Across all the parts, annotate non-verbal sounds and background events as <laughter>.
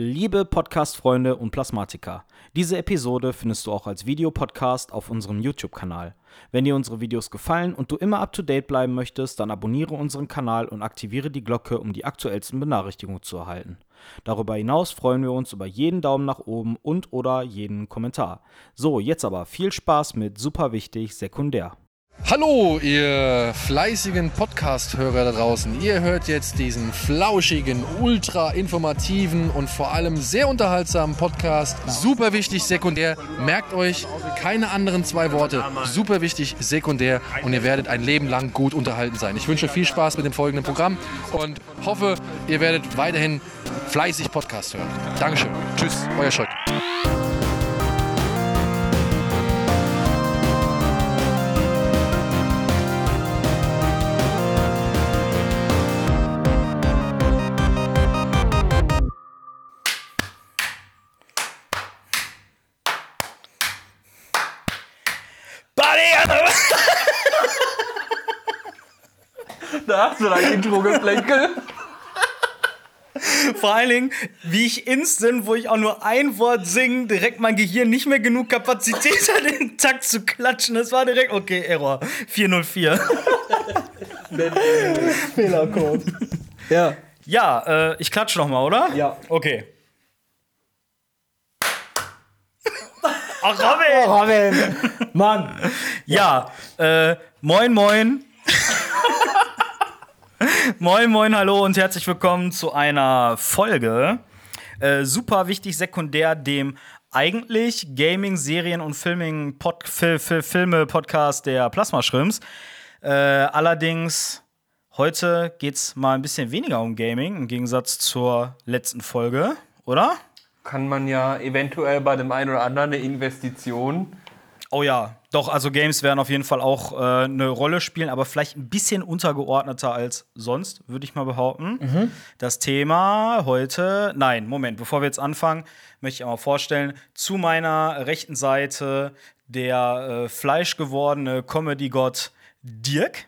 Liebe Podcast-Freunde und Plasmatiker, diese Episode findest du auch als Videopodcast auf unserem YouTube-Kanal. Wenn dir unsere Videos gefallen und du immer up-to-date bleiben möchtest, dann abonniere unseren Kanal und aktiviere die Glocke, um die aktuellsten Benachrichtigungen zu erhalten. Darüber hinaus freuen wir uns über jeden Daumen nach oben und oder jeden Kommentar. So, jetzt aber viel Spaß mit super wichtig sekundär. Hallo, ihr fleißigen Podcast-Hörer da draußen. Ihr hört jetzt diesen flauschigen, ultra informativen und vor allem sehr unterhaltsamen Podcast. Super wichtig, sekundär. Merkt euch keine anderen zwei Worte. Super wichtig, sekundär. Und ihr werdet ein Leben lang gut unterhalten sein. Ich wünsche viel Spaß mit dem folgenden Programm und hoffe, ihr werdet weiterhin fleißig Podcast hören. Dankeschön. Tschüss, euer Scholk. Hast du dein Intro geplänkelt. Vor allen Dingen, wie ich instant, wo ich auch nur ein Wort singe, direkt mein Gehirn nicht mehr genug Kapazität hat, <laughs> den Takt zu klatschen. Das war direkt, okay, Error. 404. <laughs> Fehlercode. Ja. Ja, äh, ich klatsche noch mal, oder? Ja. Okay. Ach, Robin! Robin! Mann! Ja, äh, moin, moin. <laughs> <laughs> moin, moin, hallo und herzlich willkommen zu einer Folge. Äh, super wichtig sekundär dem eigentlich Gaming, Serien und Filming Pod Fil Fil Filme Podcast der Plasma Shrimps. Äh, allerdings heute geht's mal ein bisschen weniger um Gaming im Gegensatz zur letzten Folge, oder? Kann man ja eventuell bei dem einen oder anderen eine Investition. Oh ja, doch, also Games werden auf jeden Fall auch äh, eine Rolle spielen, aber vielleicht ein bisschen untergeordneter als sonst, würde ich mal behaupten. Das Thema heute, nein, Moment, bevor wir jetzt anfangen, möchte ich einmal vorstellen, zu meiner rechten Seite der äh, fleischgewordene Comedy-Gott Dirk.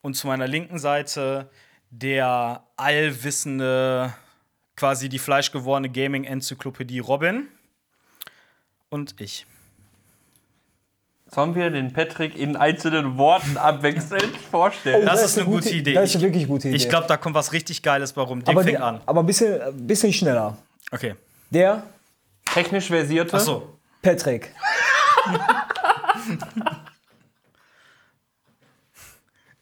Und zu meiner linken Seite der allwissende, quasi die fleischgewordene Gaming-Enzyklopädie Robin. Und ich. Sollen wir den Patrick in einzelnen Worten abwechselnd vorstellen? Das ist eine gute Idee. Das ist eine wirklich gute Idee. Ich glaube, da kommt was richtig Geiles bei rum. Dirk aber, fängt die- an. aber ein bisschen, ein bisschen schneller. Okay. Der Technisch versierte. Achso. Patrick.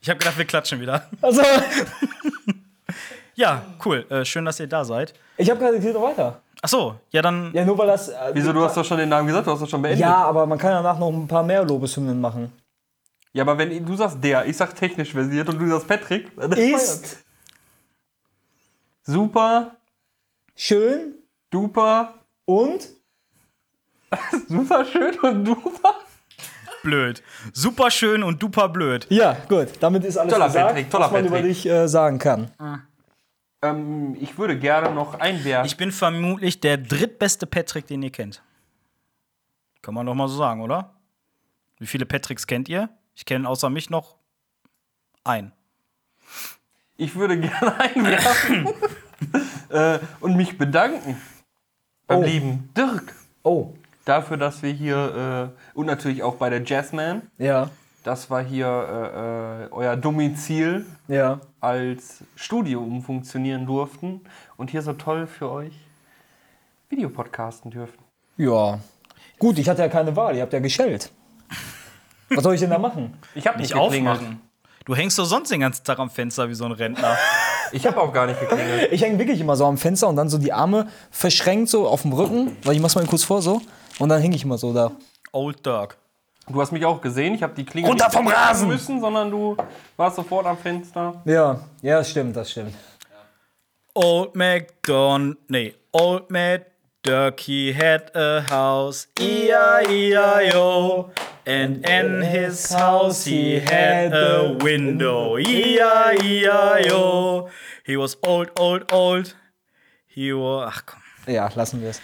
Ich habe gedacht, wir klatschen wieder. Also, <laughs> Ja, cool. Äh, schön, dass ihr da seid. ich habe gerade geht noch weiter. Achso, ja, dann. Ja, nur weil das. Äh, Wieso, du hast doch schon den Namen gesagt, du hast doch schon beendet. Ja, aber man kann danach noch ein paar mehr Lobeshymnen machen. Ja, aber wenn du sagst der, ich sag technisch versiert und du sagst Patrick, <laughs> dann Ist super, schön duper, und <laughs> super schön und duper. Blöd. Super schön und duper blöd. ja, gut. Damit ist alles Toller gesagt, Patrick, toller was man über Patrick. dich äh, sagen kann. Ähm, ich würde gerne noch einwerfen. Ich bin vermutlich der drittbeste Patrick, den ihr kennt. Kann man doch mal so sagen, oder? Wie viele Patricks kennt ihr? Ich kenne außer mich noch einen. Ich würde gerne <laughs> einwerfen äh, und mich bedanken beim Oh. lieben Dirk Oh, dafür, dass wir hier äh, und natürlich auch bei der Jazzman, ja, das war hier äh, äh, euer Domizil ja. als Studio umfunktionieren durften und hier so toll für euch Videopodcasten dürfen. Ja. Gut, ich hatte ja keine Wahl. Ihr habt ja geschellt. Was soll ich denn da machen? Ich habe Nicht nicht geklingelt. aufmachen. Du hängst doch sonst den ganzen Tag am Fenster wie so ein Rentner. <laughs> Ich habe auch gar nicht geklingelt. Ich hänge wirklich immer so am Fenster und dann so die Arme verschränkt so auf dem Rücken. Weil ich mach's mal kurz vor so. Und dann hänge ich immer so da. Old Dirk. Du hast mich auch gesehen. Ich habe die Klingel Runter nicht vom Rasen! müssen, sondern du warst sofort am Fenster. Ja, ja, das stimmt, das stimmt. Old MacDon, nee, Old Mac Durkey had a house, E-I-E-I-O. And in his house he had a window, E E-I-E-I-O. He was old, old, old. He was, ach komm. Ja, lassen wir es.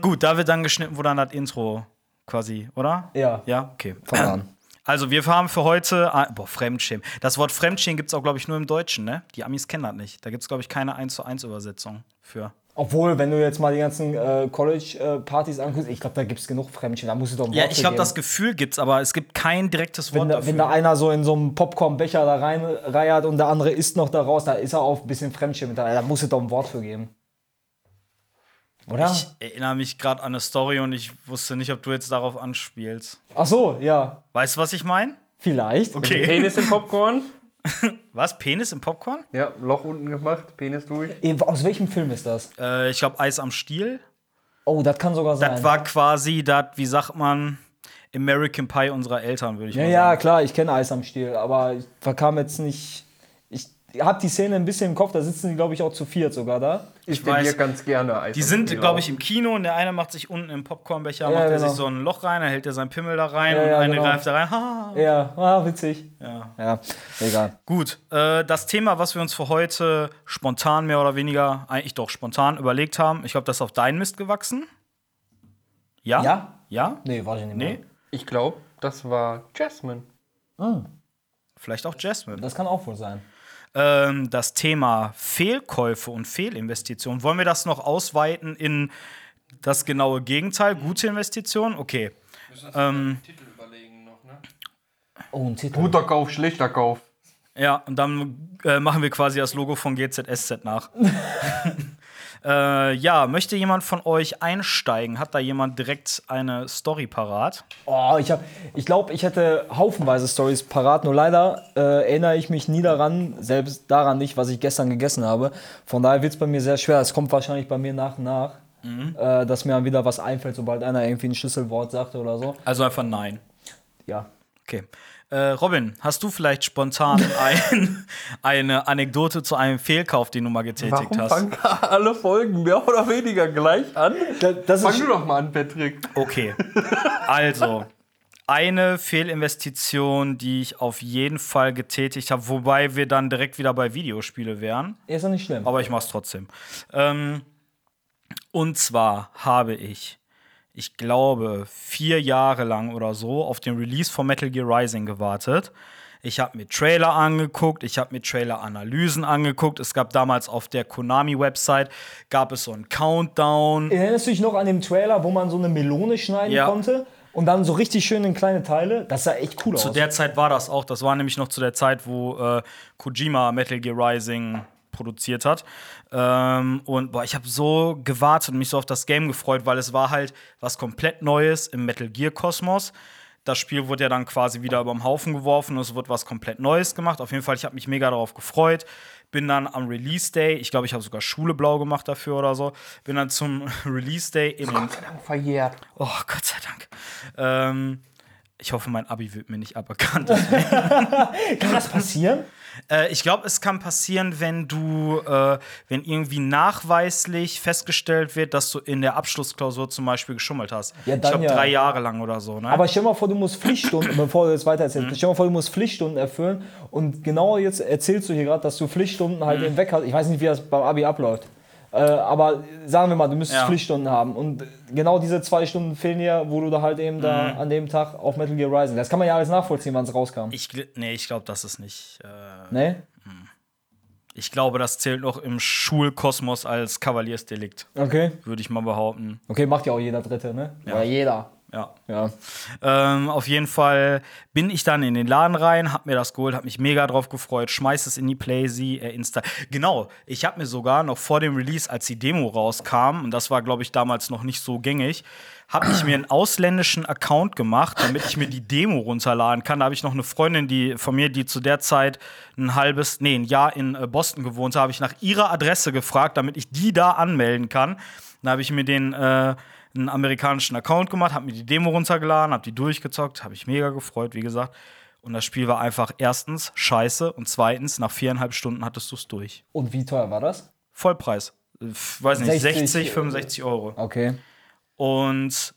Gut, da wird dann geschnitten, wo dann das Intro quasi, oder? Ja. Ja, okay. Fang an. Also, wir haben für heute. ah, Boah, Fremdschämen. Das Wort Fremdschämen gibt es auch, glaube ich, nur im Deutschen, ne? Die Amis kennen das nicht. Da gibt es, glaube ich, keine 1 zu 1 Übersetzung für. Obwohl, wenn du jetzt mal die ganzen äh, College-Partys anguckst, ich glaube, da gibt es genug Fremdchen. Da musst du doch ein Ja, Wort ich für glaube, das Gefühl gibt's, aber es gibt kein direktes Wort wenn da, dafür. wenn da einer so in so einem Popcornbecher da reinreiert und der andere isst noch da raus, da ist er auch ein bisschen Fremdschirm mit dabei. Da muss es doch ein Wort für geben. Oder? ich erinnere mich gerade an eine Story und ich wusste nicht, ob du jetzt darauf anspielst. Ach so, ja. Weißt du, was ich meine? Vielleicht. Okay. Penis im Popcorn. <laughs> Was? Penis im Popcorn? Ja, Loch unten gemacht, Penis durch. Eh, Aus welchem Film ist das? Äh, ich glaube, Eis am Stiel. Oh, das kann sogar sein. Das war quasi das, wie sagt man, American Pie unserer Eltern, würde ich ja, mal ja, sagen. klar, ich kenne Eis am Stiel, aber ich verkam jetzt nicht. Ich habe die Szene ein bisschen im Kopf, da sitzen die, glaube ich, auch zu viert sogar da. Ich weiß. dir ganz gerne Eis Die sind, glaube ich, im Kino und der eine macht sich unten im Popcornbecher, Ja, macht er genau. sich so ein Loch rein, dann hält er seinen Pimmel da rein Ja, und ja, eine genau. greift da rein. Ha. Ja, ah, witzig. Ja. Ja, egal. Gut, äh, das Thema, was wir uns für heute spontan mehr oder weniger, eigentlich doch spontan überlegt haben, ich glaube, das ist auf deinen Mist gewachsen. Ja? Ja? Ja? Nee, weiß ich nicht mehr. Nee? Ich glaube, das war Jasmine. Vielleicht auch Jasmine. Das kann auch wohl sein. Ähm, das Thema Fehlkäufe und Fehlinvestitionen. Wollen wir das noch ausweiten in das genaue Gegenteil? Gute Investitionen? Okay. Ähm, Titel überlegen noch, ne? Oh, ein Titel. Guter Kauf, schlechter Kauf. ja, und dann äh, machen wir quasi das Logo von GZSZ nach. <laughs> äh, ja, möchte jemand von euch einsteigen? Hat da jemand direkt eine Story parat? Oh, ich, ich glaube, ich hätte haufenweise Stories parat, nur leider äh, erinnere ich mich nie daran, selbst daran nicht, was ich gestern gegessen habe. Von daher wird es bei mir sehr schwer. Es kommt wahrscheinlich bei mir nach und nach, äh, dass mir dann wieder was einfällt, sobald einer irgendwie ein Schlüsselwort sagte oder so. Also einfach nein. Ja. Okay. Äh, Robin, hast du vielleicht spontan <laughs> ein, eine Anekdote zu einem Fehlkauf, den du mal getätigt Warum hast? fangen alle Folgen mehr oder weniger gleich an? Das Fang ist, du doch mal an, Patrick. Okay. Also, eine Fehlinvestition, die ich auf jeden Fall getätigt habe, wobei wir dann direkt wieder bei Videospiele wären. ist ja nicht schlimm. Aber ich mach's trotzdem. Ähm, und zwar habe ich, ich glaube, vier Jahre lang oder so auf den Release von Metal Gear Rising gewartet. Ich habe mir Trailer angeguckt, ich habe mir Trailer-Analysen angeguckt. Es gab damals auf der Konami-Website gab es so einen Countdown. Erinnerst du dich noch an den Trailer, wo man so eine Melone schneiden Ja. konnte? Und dann so richtig schön in kleine Teile? Das sah echt cool Zu aus. der Zeit war das auch. Das war nämlich noch zu der Zeit, wo äh, Kojima Metal Gear Rising produziert hat. Ähm, und boah, ich habe so gewartet und mich so auf das Game gefreut, weil es war halt was komplett Neues im Metal Gear Kosmos. Das Spiel wurde ja dann quasi wieder über den Haufen geworfen und es wurde was komplett Neues gemacht. Auf jeden Fall, ich habe mich mega darauf gefreut. Bin dann am Release Day, ich glaube, ich habe sogar Schule blau gemacht dafür oder so. Bin dann zum <laughs> Release Day in den Verjährt. Oh, Gott sei Dank. Ähm, ich hoffe, mein Abi wird mir nicht aberkannt. <laughs> Kann das passieren? Äh, ich glaube, es kann passieren, wenn du, äh, wenn irgendwie nachweislich festgestellt wird, dass du in der Abschlussklausur zum Beispiel geschummelt hast. Ja, ich glaube, ja. drei Jahre lang oder so. Ne? Aber stell mal vor, du musst Pflichtstunden, <clears throat> bevor du jetzt weiter erzählst, Mhm. stell mal vor, du musst Pflichtstunden erfüllen und genau jetzt erzählst du hier gerade, dass du Pflichtstunden Mhm. halt eben weg hast. Ich weiß nicht, wie das beim Abi abläuft. Äh, aber sagen wir mal, du müsstest Ja. Pflichtstunden haben und genau diese zwei Stunden fehlen dir, wo du da halt eben da an dem Tag auf Metal Gear Rising. Das kann man ja alles nachvollziehen, wann es rauskam. ich, nee, ich glaube, das ist nicht. Äh, ne? ich glaube, das zählt noch im Schulkosmos als Kavaliersdelikt, Okay. würde ich mal behaupten. Okay, macht ja auch jeder Dritte, ne? Oder jeder. Ja. Ja. Ähm, auf jeden Fall bin ich dann in den Laden rein, hab mir das geholt, hab mich mega drauf gefreut, schmeiß es in die Playsee, äh, Insta. Genau, ich hab mir sogar noch vor dem Release, als die Demo rauskam, und das war, glaube ich, damals noch nicht so gängig, hab ich mir einen <clears throat> ausländischen Account gemacht, damit ich mir die Demo runterladen kann. Da habe ich noch eine Freundin, die von mir, die zu der Zeit ein halbes, nee, ein Jahr in äh, Boston gewohnt hat, habe ich nach ihrer Adresse gefragt, damit ich die da anmelden kann. Dann habe ich mir den äh, einen amerikanischen Account gemacht, habe mir die Demo runtergeladen, habe die durchgezockt, habe ich mega gefreut, wie gesagt. Und das Spiel war einfach erstens scheiße und zweitens, nach viereinhalb Stunden hattest du es durch. Und wie teuer war das? Vollpreis. Weiß nicht, 60, 60, 65 Euro. Okay. Und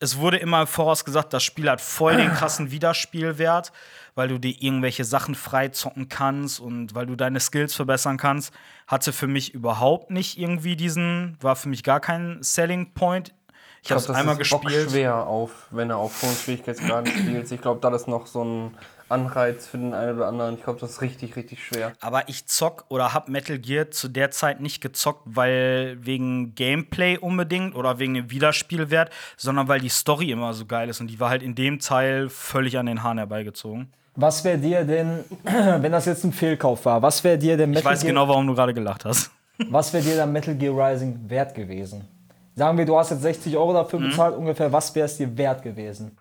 es wurde immer vorausgesagt, das Spiel hat voll den krassen Wiederspielwert, weil du dir irgendwelche Sachen freizocken kannst und weil du deine Skills verbessern kannst. Hatte für mich überhaupt nicht irgendwie diesen, war für mich gar kein Selling Point. Ich habe es das einmal ist gespielt. schwer auf, wenn er auf hohen Schwierigkeitsgraden <clears throat> spielt. Ich glaube, das ist noch so ein Anreiz für den einen oder anderen. Ich glaube, das ist richtig, richtig schwer. Aber ich zock oder hab Metal Gear zu der Zeit nicht gezockt, weil wegen Gameplay unbedingt oder wegen dem Wiederspielwert, sondern weil die Story immer so geil ist und die war halt in dem Teil völlig an den Haaren herbeigezogen. Was wäre dir denn, <clears throat> wenn das jetzt ein Fehlkauf war, was wäre dir denn Ich Metal weiß Gear, genau, warum du gerade gelacht hast. was wäre dir dann Metal Gear Rising wert gewesen? Sagen wir, du hast jetzt 60 Euro dafür Mhm. bezahlt, ungefähr, was wäre es dir wert gewesen?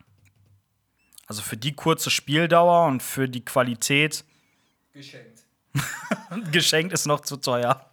Also für die kurze Spieldauer und für die Qualität. Geschenkt. <laughs> Geschenkt ist noch zu teuer.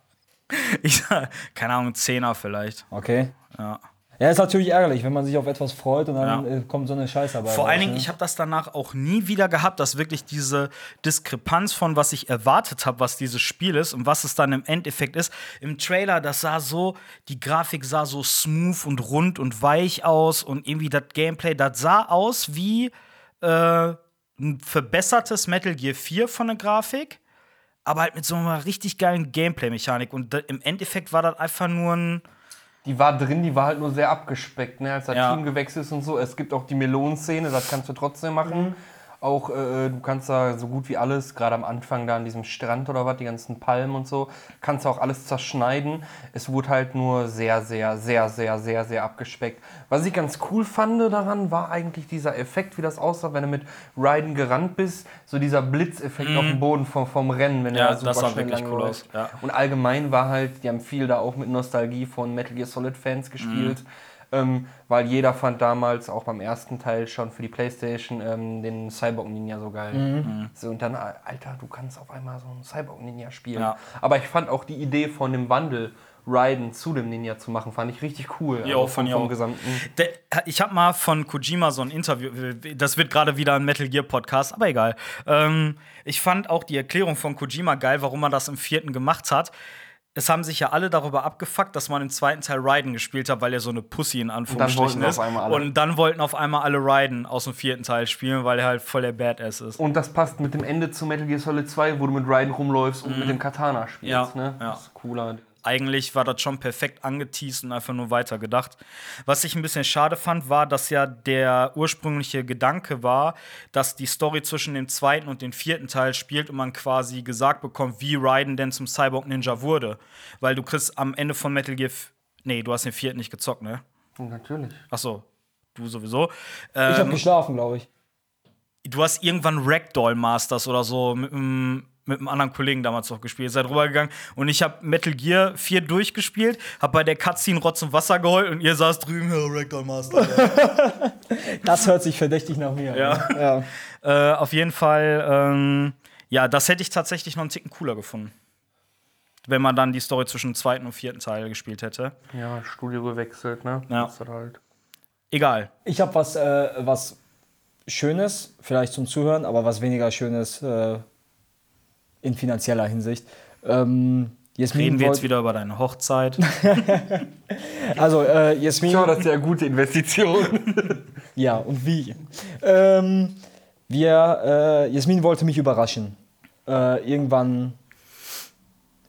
Ich sag, keine Ahnung, Zehner vielleicht. Okay. Ja. Ja, ist natürlich ärgerlich, wenn man sich auf etwas freut und dann Ja. äh, kommt so eine Scheiße dabei. Vor allen Dingen, ne? ich habe das danach auch nie wieder gehabt, dass wirklich diese Diskrepanz von was ich erwartet habe, was dieses Spiel ist und was es dann im Endeffekt ist. Im Trailer, das sah so, die Grafik sah so smooth und rund und weich aus und irgendwie das Gameplay, das sah aus wie äh, ein verbessertes Metal Gear 4 von der Grafik, aber halt mit so einer richtig geilen Gameplay-Mechanik. Und im Endeffekt war das einfach nur ein. Die war drin, die war halt nur sehr abgespeckt, ne? als das Ja. Team gewechselt ist und so. Es gibt auch die Melonenszene, das kannst du trotzdem machen. Auch äh, du kannst da so gut wie alles, gerade am Anfang da an diesem Strand oder was, die ganzen Palmen und so, kannst du auch alles zerschneiden. Es wurde halt nur sehr, sehr, sehr, sehr, sehr, sehr abgespeckt. Was ich ganz cool fand daran, war eigentlich dieser Effekt, wie das aussah, wenn du mit Raiden gerannt bist. So dieser Blitzeffekt auf dem Boden vom, vom Rennen, wenn Mhm. Ja, er super das sah wirklich cool aus, ja. Und allgemein war halt, die haben viel da auch mit Nostalgie von Metal Gear Solid Fans gespielt. Mhm. Ähm, weil jeder fand damals auch beim ersten Teil schon für die Playstation ähm, den Cyborg Ninja so geil. Mhm. So, und dann, Alter, du kannst auf einmal so einen Cyborg Ninja spielen. Ja. Aber ich fand auch die Idee von dem Wandel Raiden zu dem Ninja zu machen, fand ich richtig cool. Also Jo, vom, gesamten. Der, ich habe mal von Kojima so ein Interview, das wird gerade wieder ein Metal Gear Podcast, aber egal. Ähm, ich fand auch die Erklärung von Kojima geil, warum er das im vierten gemacht hat. Es haben sich ja alle darüber abgefuckt, dass man im zweiten Teil Raiden gespielt hat, weil er so eine Pussy in Anführungsstrichen ist. Und dann wollten auf einmal alle Raiden aus dem vierten Teil spielen, weil er halt voll der Badass ist. Und das passt mit dem Ende zu Metal Gear Solid 2, wo du mit Raiden rumläufst und mit dem Katana spielst. Mhm. Ja, ne? ja. Das ist cooler. Eigentlich war das schon perfekt angeteased und einfach nur weitergedacht. Was ich ein bisschen schade fand, war, dass ja der ursprüngliche Gedanke war, dass die Story zwischen dem zweiten und dem vierten Teil spielt und man quasi gesagt bekommt, wie Raiden denn zum Cyborg Ninja wurde. Weil du kriegst am Ende von Metal Gear. Nee, du hast den vierten nicht gezockt, ne? Natürlich. Ach so, du sowieso. Ich habe Ähm, geschlafen, glaube ich. du hast irgendwann Ragdoll Masters oder so mit einem mit einem anderen Kollegen damals noch gespielt, seid rübergegangen und ich habe Metal Gear 4 durchgespielt, hab bei der Cutscene Rotz und Wasser geheult und ihr saß drüben, ja, Ragdoll <laughs> Master. Das hört sich verdächtig nach mir Ja. an. Ja. <laughs> äh, auf jeden Fall, ähm, ja, das hätte ich tatsächlich noch einen Ticken cooler gefunden. Wenn man dann die Story zwischen dem zweiten und vierten Teil gespielt hätte. Ja, Studio gewechselt, ne? Ja. Halt. Egal. Ich habe was, äh, was Schönes, vielleicht zum Zuhören, aber was weniger Schönes äh, in finanzieller Hinsicht. Ähm, Jasmin Reden wir jetzt wieder über deine Hochzeit. <laughs> Also, äh, Jasmin. Ja, das ist ja eine gute Investition. <laughs> Ja, und wie? Ähm, wir, äh, Jasmin wollte mich überraschen. Äh, irgendwann,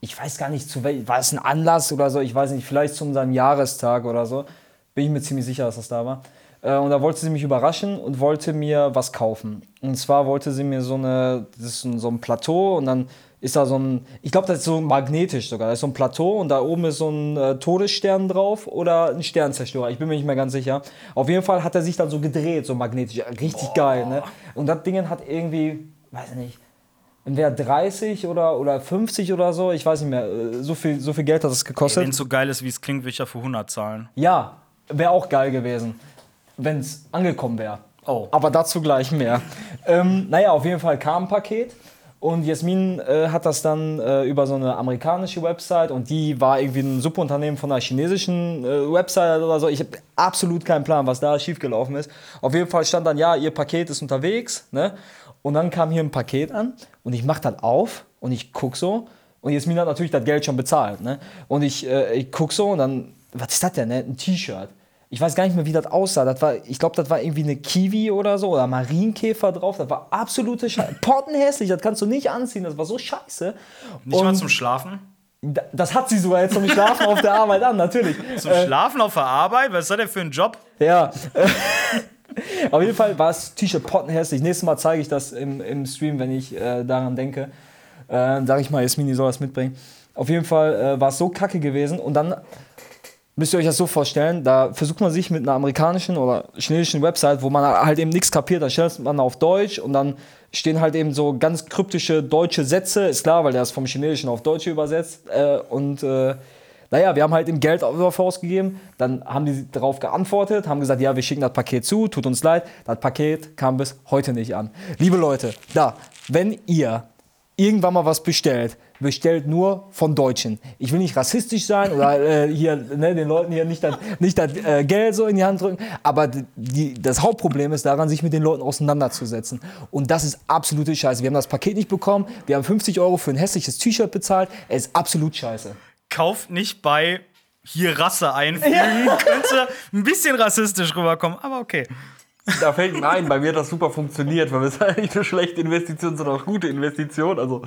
ich weiß gar nicht, zu wel war es ein Anlass oder so, ich weiß nicht, vielleicht zu unserem Jahrestag oder so. Bin ich mir ziemlich sicher, dass das da war. Äh, und da wollte sie mich überraschen und wollte mir was kaufen. Und zwar wollte sie mir so eine, das ist so ein Plateau und dann ist da so ein, ich glaube, das ist so magnetisch sogar. Da ist so ein Plateau und da oben ist so ein äh, Todesstern drauf oder ein Sternzerstörer. Ich bin mir nicht mehr ganz sicher. Auf jeden Fall hat er sich dann so gedreht, so magnetisch. Richtig geil, ne? Und das Ding hat irgendwie, weiß ich nicht, entweder 30 oder, oder 50 oder so, ich weiß nicht mehr. äh, So viel, so viel Geld hat es gekostet. Wenn es so geil ist, wie es klingt, will ich ja für 100 zahlen. Ja, wäre auch geil gewesen, wenn es angekommen wäre. Oh. Aber dazu gleich mehr. ähm, naja, auf jeden Fall kam ein Paket. Und Jasmin äh, hat das dann äh, über so eine amerikanische Website und die war irgendwie ein Subunternehmen von einer chinesischen äh, Website oder so. Ich habe absolut keinen Plan, was da schiefgelaufen ist. Auf jeden Fall stand dann, ja, ihr Paket ist unterwegs. Ne? Und dann kam hier ein Paket an und ich mach das auf und ich guck so. Und Jasmin hat natürlich das Geld schon bezahlt. Ne? Und ich, äh, ich guck so und dann, was ist das denn? Ne? Ein T-Shirt. Ich weiß gar nicht mehr, wie das aussah. Das war, ich glaube, das war irgendwie eine Kiwi oder so oder Marienkäfer drauf. Das war absolute Scheiße. Pottenhässlich, das kannst du nicht anziehen. Das war so scheiße. Nicht mal Und- zum Schlafen? Da- Das hat sie sogar jetzt zum Schlafen auf der Arbeit an, natürlich. <laughs> Zum Schlafen auf der Arbeit? Was ist das denn für ein Job? Ja. <laughs> Auf jeden Fall war das T-Shirt pottenhässlich. Nächstes Mal zeige ich das im, im Stream, wenn ich äh, daran denke. Äh, sag ich mal, Jasmini soll das mitbringen. Auf jeden Fall äh, war es so kacke gewesen. Und dann müsst ihr euch das so vorstellen, da versucht man sich mit einer amerikanischen oder chinesischen Website, wo man halt eben nichts kapiert, dann stellt man auf Deutsch und dann stehen halt eben so ganz kryptische deutsche Sätze, ist klar, weil der ist vom Chinesischen auf Deutsch übersetzt. Äh, und äh, naja, wir haben halt im Geld ausgegeben, dann haben die darauf geantwortet, haben gesagt, ja, wir schicken das Paket zu, tut uns leid, das Paket kam bis heute nicht an. Liebe Leute, da, wenn ihr irgendwann mal was bestellt, bestellt nur von Deutschen. Ich will nicht rassistisch sein oder äh, hier ne, den Leuten hier nicht das, nicht das äh, Geld so in die Hand drücken, aber die, das Hauptproblem ist daran, sich mit den Leuten auseinanderzusetzen. Und das ist absolute Scheiße. Wir haben das Paket nicht bekommen, wir haben 50 Euro für ein hässliches T-Shirt bezahlt, es ist absolut scheiße. Kauft nicht bei hier Rasse einfügen. Könnte ein bisschen rassistisch rüberkommen, aber okay. Da fällt mir ein, bei mir hat das super funktioniert, weil es ist halt nicht eine schlechte Investition, sondern auch gute Investition. Also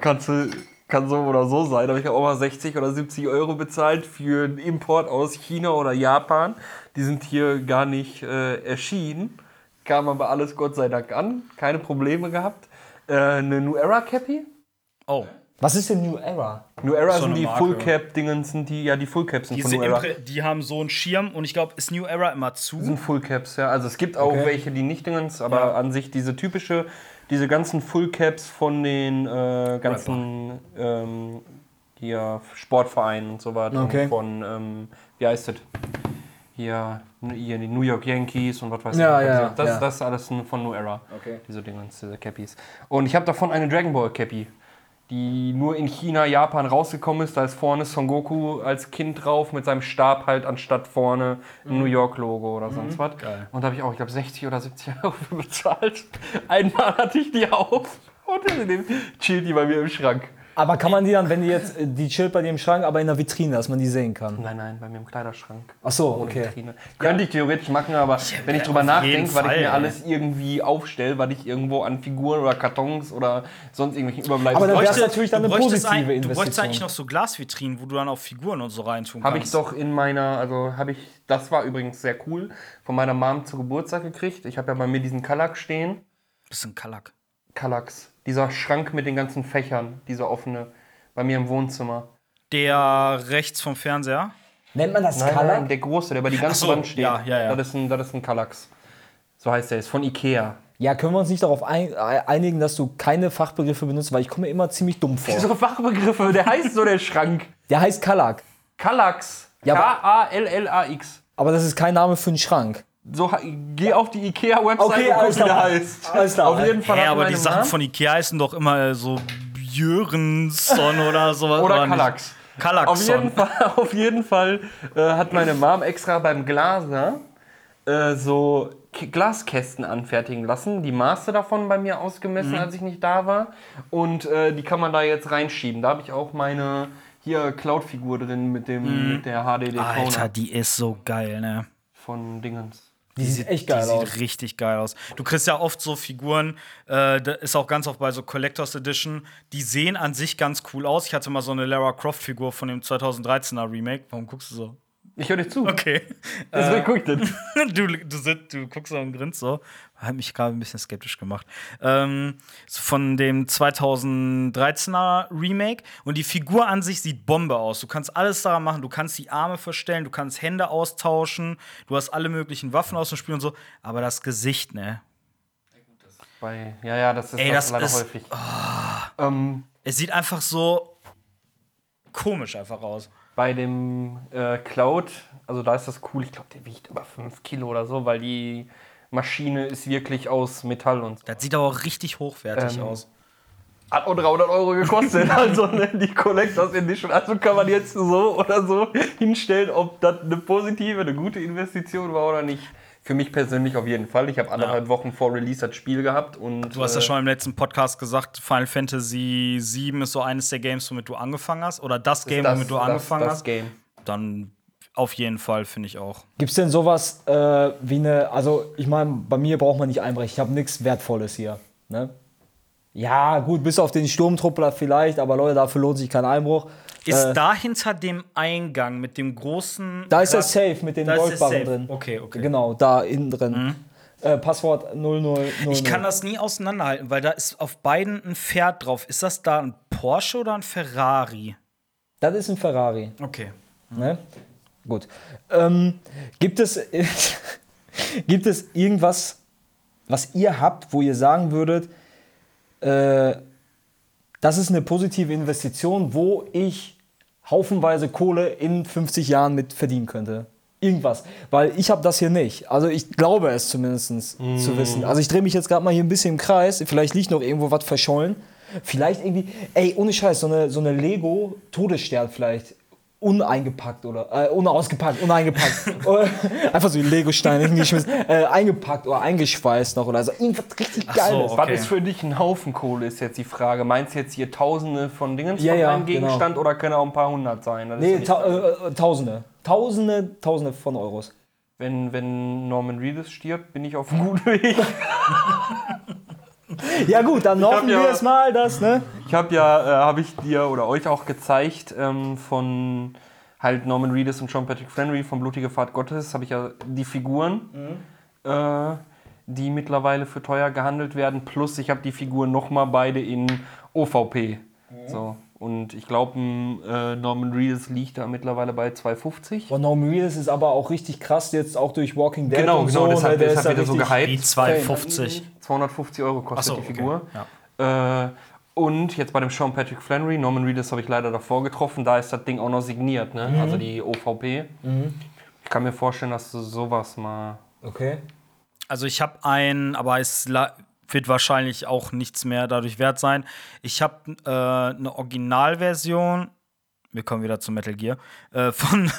kannst du, kann so oder so sein. Aber ich habe auch mal 60 oder 70 Euro bezahlt für einen Import aus China oder Japan. Die sind hier gar nicht äh, erschienen. Kam aber alles Gott sei Dank an. Keine Probleme gehabt. Äh, eine New Era Cappy. Oh. Was ist denn New Era? New Era So sind die Marke. Full Cap Dingens, sind die, ja die Full Caps sind Diese von New Era. Impre die haben so einen Schirm und ich glaube, ist New Era immer zu. sind Full Caps, ja. Also es gibt auch welche, die nicht Dingens, aber an sich diese typische, diese ganzen Full Caps von den äh, ganzen ähm, hier Sportvereinen und so weiter. Okay. Und von, ähm, wie heißt das? Hier, hier die New York Yankees und was weiß Ja, ich. ja, das, ja. das ist alles von New Era. Okay. Diese Dingens, diese Cappies. Und ich habe davon eine Dragon Ball Cappy. Die nur in China, Japan rausgekommen ist. Da ist vorne Son Goku als Kind drauf mit seinem Stab halt anstatt vorne ein New York-Logo oder sonst was. Und da habe ich auch, ich glaube, 60 oder 70 <laughs> Euro für bezahlt. Einmal hatte ich die auf und seitdem chillt die bei mir im Schrank. Aber kann man die dann, wenn die jetzt, äh, die chillt bei dir im Schrank, aber in der Vitrine, dass man die sehen kann? Nein, nein, bei mir im Kleiderschrank. Ach so, okay. Vitrine. Könnte ich theoretisch machen, aber wenn ich drüber nachdenke, was ich mir alles irgendwie aufstelle, was ich irgendwo an Figuren oder Kartons oder sonst irgendwelchen Überbleibseln Aber dann wär's Bräuchte- natürlich dann du eine bräuchtest positive ein, Du bräuchtest Investition. eigentlich noch so Glasvitrinen, wo du dann auch Figuren und so reintun Habe ich kannst. doch in meiner, also habe ich, das war übrigens sehr cool, von meiner Mom zu Geburtstag gekriegt. Ich habe ja bei mir diesen Kallax stehen. Bisschen Kallack. Kallax. Dieser Schrank mit den ganzen Fächern, dieser offene, bei mir im Wohnzimmer. Der rechts vom Fernseher. Nennt man das Nein, Color? nein, der große, der bei die ganze so, Wand steht. ja, ja, ja. Das ist ein, das ist ein Kallax. So heißt der, ist von Ikea. Ja, können wir uns nicht darauf ein, äh, einigen, dass du keine Fachbegriffe benutzt, weil ich komme mir immer ziemlich dumm vor. So Fachbegriffe, der heißt so der Schrank. <laughs> Der heißt Kallax. Ja, aber- K-A-L-L-A-X. aber das ist kein Name für einen Schrank. So, geh auf die Ikea-Website Okay, und guck, wie der heißt. Alles klar. Auf jeden Fall hat aber die Sachen Mom- von Ikea heißen doch immer so Björnsson oder sowas. Oder? Kallax. Kallaxson. Auf jeden Fall, <laughs> auf jeden Fall äh, hat meine Mom extra beim Glaser äh, so K Glaskästen anfertigen lassen. Die Maße davon bei mir ausgemessen, Mhm. als ich nicht da war. Und äh, die kann man da jetzt reinschieben. Da habe ich auch meine hier Cloud-Figur drin mit dem mit der HD Mhm. Alter, die ist so geil, ne? von Dingens. Die sieht echt geil die aus. sieht richtig geil aus. Du kriegst ja oft so Figuren, äh, das ist auch ganz oft bei so Collectors Edition, die sehen an sich ganz cool aus. Ich hatte mal so eine Lara Croft Figur von dem 2013er Remake. Warum guckst du so? Ich höre dir zu. Okay. Deswegen guck ich das. <laughs> du, du, sitzt, du guckst so und grinst so. Hat mich gerade ein bisschen skeptisch gemacht. Ähm, von dem 2013er Remake. Und die Figur an sich sieht Bombe aus. Du kannst alles daran machen. Du kannst die Arme verstellen, du kannst Hände austauschen, du hast alle möglichen Waffen aus dem Spiel und so. Aber das Gesicht, ne? Bei, ja, ja, das ist Ey, das das leider ist- häufig. Ähm, Es sieht einfach so komisch einfach aus. Bei dem äh, Cloud, also da ist das cool, ich glaube, der wiegt über 5 Kilo oder so, weil die Maschine ist wirklich aus Metall und so. Das sieht aber auch richtig hochwertig Ähm, aus. Hat auch 300 Euro gekostet, <laughs> also ne, die Collectors Edition. Also kann man jetzt so oder so hinstellen, ob das eine positive, eine gute Investition war oder nicht. Für mich persönlich auf jeden Fall. Ich habe anderthalb Wochen vor Release das Spiel gehabt und Du hast ja äh, schon im letzten Podcast gesagt, Final Fantasy VII ist so eines der Games, womit du angefangen hast. Oder das Game, das, womit du das, angefangen das hast. Game. Dann auf jeden Fall, finde ich auch. Gibt es denn sowas äh, wie eine, also ich meine, bei mir braucht man nicht einbrechen, ich habe nichts Wertvolles hier. Ne? Ja, gut, bis auf den Sturmtruppler vielleicht, aber Leute, dafür lohnt sich kein Einbruch. Ist da hinter dem Eingang mit dem großen. Da ist der Kratz- Safe mit den Goldbarren drin. Okay, okay. Genau, da innen drin. Äh, Passwort 0000. Ich kann das nie auseinanderhalten, weil da ist auf beiden ein Pferd drauf. Ist das da ein Porsche oder ein Ferrari? Das ist ein Ferrari. Okay. Ne? Gut. Ähm, gibt, es, <laughs> gibt es irgendwas, was ihr habt, wo ihr sagen würdet, äh, das ist eine positive Investition, wo ich haufenweise Kohle in 50 Jahren mit verdienen könnte? Irgendwas. Weil ich habe das hier nicht. Also ich glaube es zumindest zu wissen. Also ich drehe mich jetzt gerade mal hier ein bisschen im Kreis. Vielleicht liegt noch irgendwo was verschollen. Vielleicht irgendwie, ey, ohne Scheiß, so eine, so eine Lego-Todesstern vielleicht. Uneingepackt oder, äh, unausgepackt, uneingepackt. <laughs> Oder Einfach so Lego-Steine hingeschmissen, äh, eingepackt oder eingeschweißt noch oder so. Irgendwas richtig so, Geiles. okay. Was ist für dich ein Haufen Kohle, ist jetzt die Frage. Meinst du jetzt hier Tausende von Dingen Ja, von ja, einem Gegenstand oder können auch ein paar hundert sein? Das Nee, ta äh, äh, Tausende. Tausende, Tausende von Euros. wenn, wenn Norman Reedus stirbt, bin ich auf einem guten Weg. <laughs> <laughs> Ja gut, dann hoffen ja- wir es mal, dass, ne? Ich habe ja, äh, habe ich dir oder euch auch gezeigt ähm, von halt Norman Reedus und Sean Patrick Flannery von Blutige Fahrt Gottes, habe ich ja die Figuren, äh, die mittlerweile für teuer gehandelt werden, plus ich habe die Figuren nochmal beide in OVP. So. Und ich glaube, äh, Norman Reedus liegt da mittlerweile bei 2,50. Und Norman Reedus ist aber auch richtig krass, jetzt auch durch Walking Dead Genau, und genau, so. deshalb, ne, der deshalb ist wird er so gehypt. Die 250. 250 Euro kostet so, die okay. Figur. Ja. Äh, und jetzt bei dem Sean Patrick Flannery, Norman Reedus habe ich leider davor getroffen, da ist das Ding auch noch signiert, ne? Mhm. also die OVP. Ich kann mir vorstellen, dass du sowas mal. Okay. Also ich habe ein, aber es la- wird wahrscheinlich auch nichts mehr dadurch wert sein. Ich habe äh, eine Originalversion, wir kommen wieder zu Metal Gear, äh, von,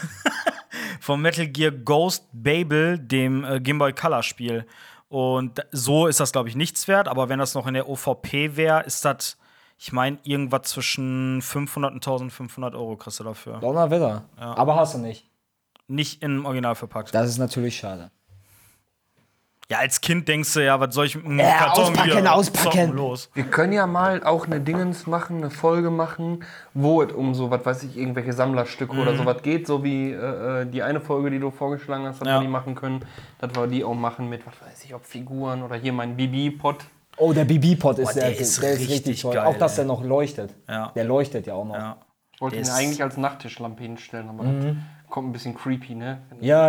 <laughs> von Metal Gear Ghost Babel, dem äh, Game Boy Color Spiel. Und so ist das, glaube ich, nichts wert, aber wenn das noch in der OVP wäre, ist das, ich meine, irgendwas zwischen 500 und 1500 Euro kriegst du dafür. Donnerwetter. Aber hast du nicht. Nicht im Original verpackt. Das ist natürlich schade. Ja, als Kind denkst du, ja, was soll ich mit einem Ja, auspacken, hier auspacken. Los. Wir können ja mal auch eine Dingens machen, eine Folge machen, wo es um so, was weiß ich, irgendwelche Sammlerstücke oder sowas geht, so wie äh, äh, die eine Folge, die du vorgeschlagen hast, dass Ja. wir die machen können, dass wir die auch machen mit, was weiß ich, ob Figuren oder hier mein Bibi-Pot. Oh, der BB-Pot ist, der, der der ist ist, richtig, richtig toll. geil, auch dass der noch leuchtet. Ja. Der leuchtet ja auch noch. Ja. Ich wollte ihn Ist- eigentlich als Nachttischlampe hinstellen, aber Mhm. Das kommt ein bisschen creepy, ne?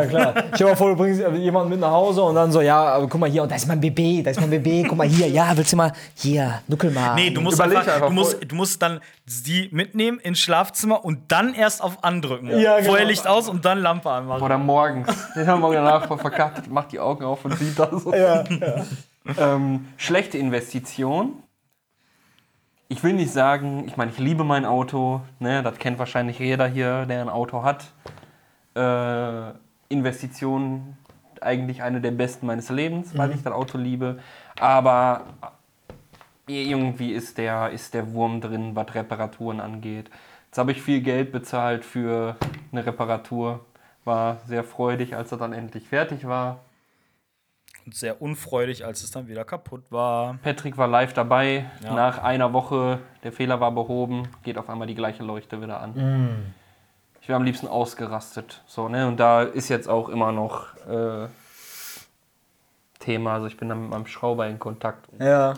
klar. Stell dir mal vor, du bringst jemanden mit nach Hause und dann so, ja, aber guck mal hier, und da ist mein Baby, da ist mein Baby, guck mal hier, ja, willst du mal, hier, nuckel mal. Nee, du musst Überleg einfach, einfach du musst, du musst dann die mitnehmen ins Schlafzimmer und dann erst auf andrücken. Ja, genau. Vorher Licht aus und dann Lampe anmachen. Oder morgens. Den haben wir danach voll verkackt, macht die Augen auf und sieht das. <laughs> Ja, Ähm, schlechte Investition. Ich will nicht sagen, ich meine, ich liebe mein Auto, ne, das kennt wahrscheinlich jeder hier, der ein Auto hat. Äh, Investition eigentlich eine der besten meines Lebens, weil ich das Auto liebe. Aber irgendwie ist der, ist der Wurm drin, was Reparaturen angeht. Jetzt habe ich viel Geld bezahlt für eine Reparatur. War sehr freudig, als er dann endlich fertig war. Und sehr unfreudig, als es dann wieder kaputt war. Patrick war live dabei. Ja. Nach einer Woche, der Fehler war behoben, geht auf einmal die gleiche Leuchte wieder an. Ich wäre am liebsten ausgerastet. So, ne? Und da ist jetzt auch immer noch äh, Thema. Also ich bin dann mit meinem Schrauber in Kontakt. ja.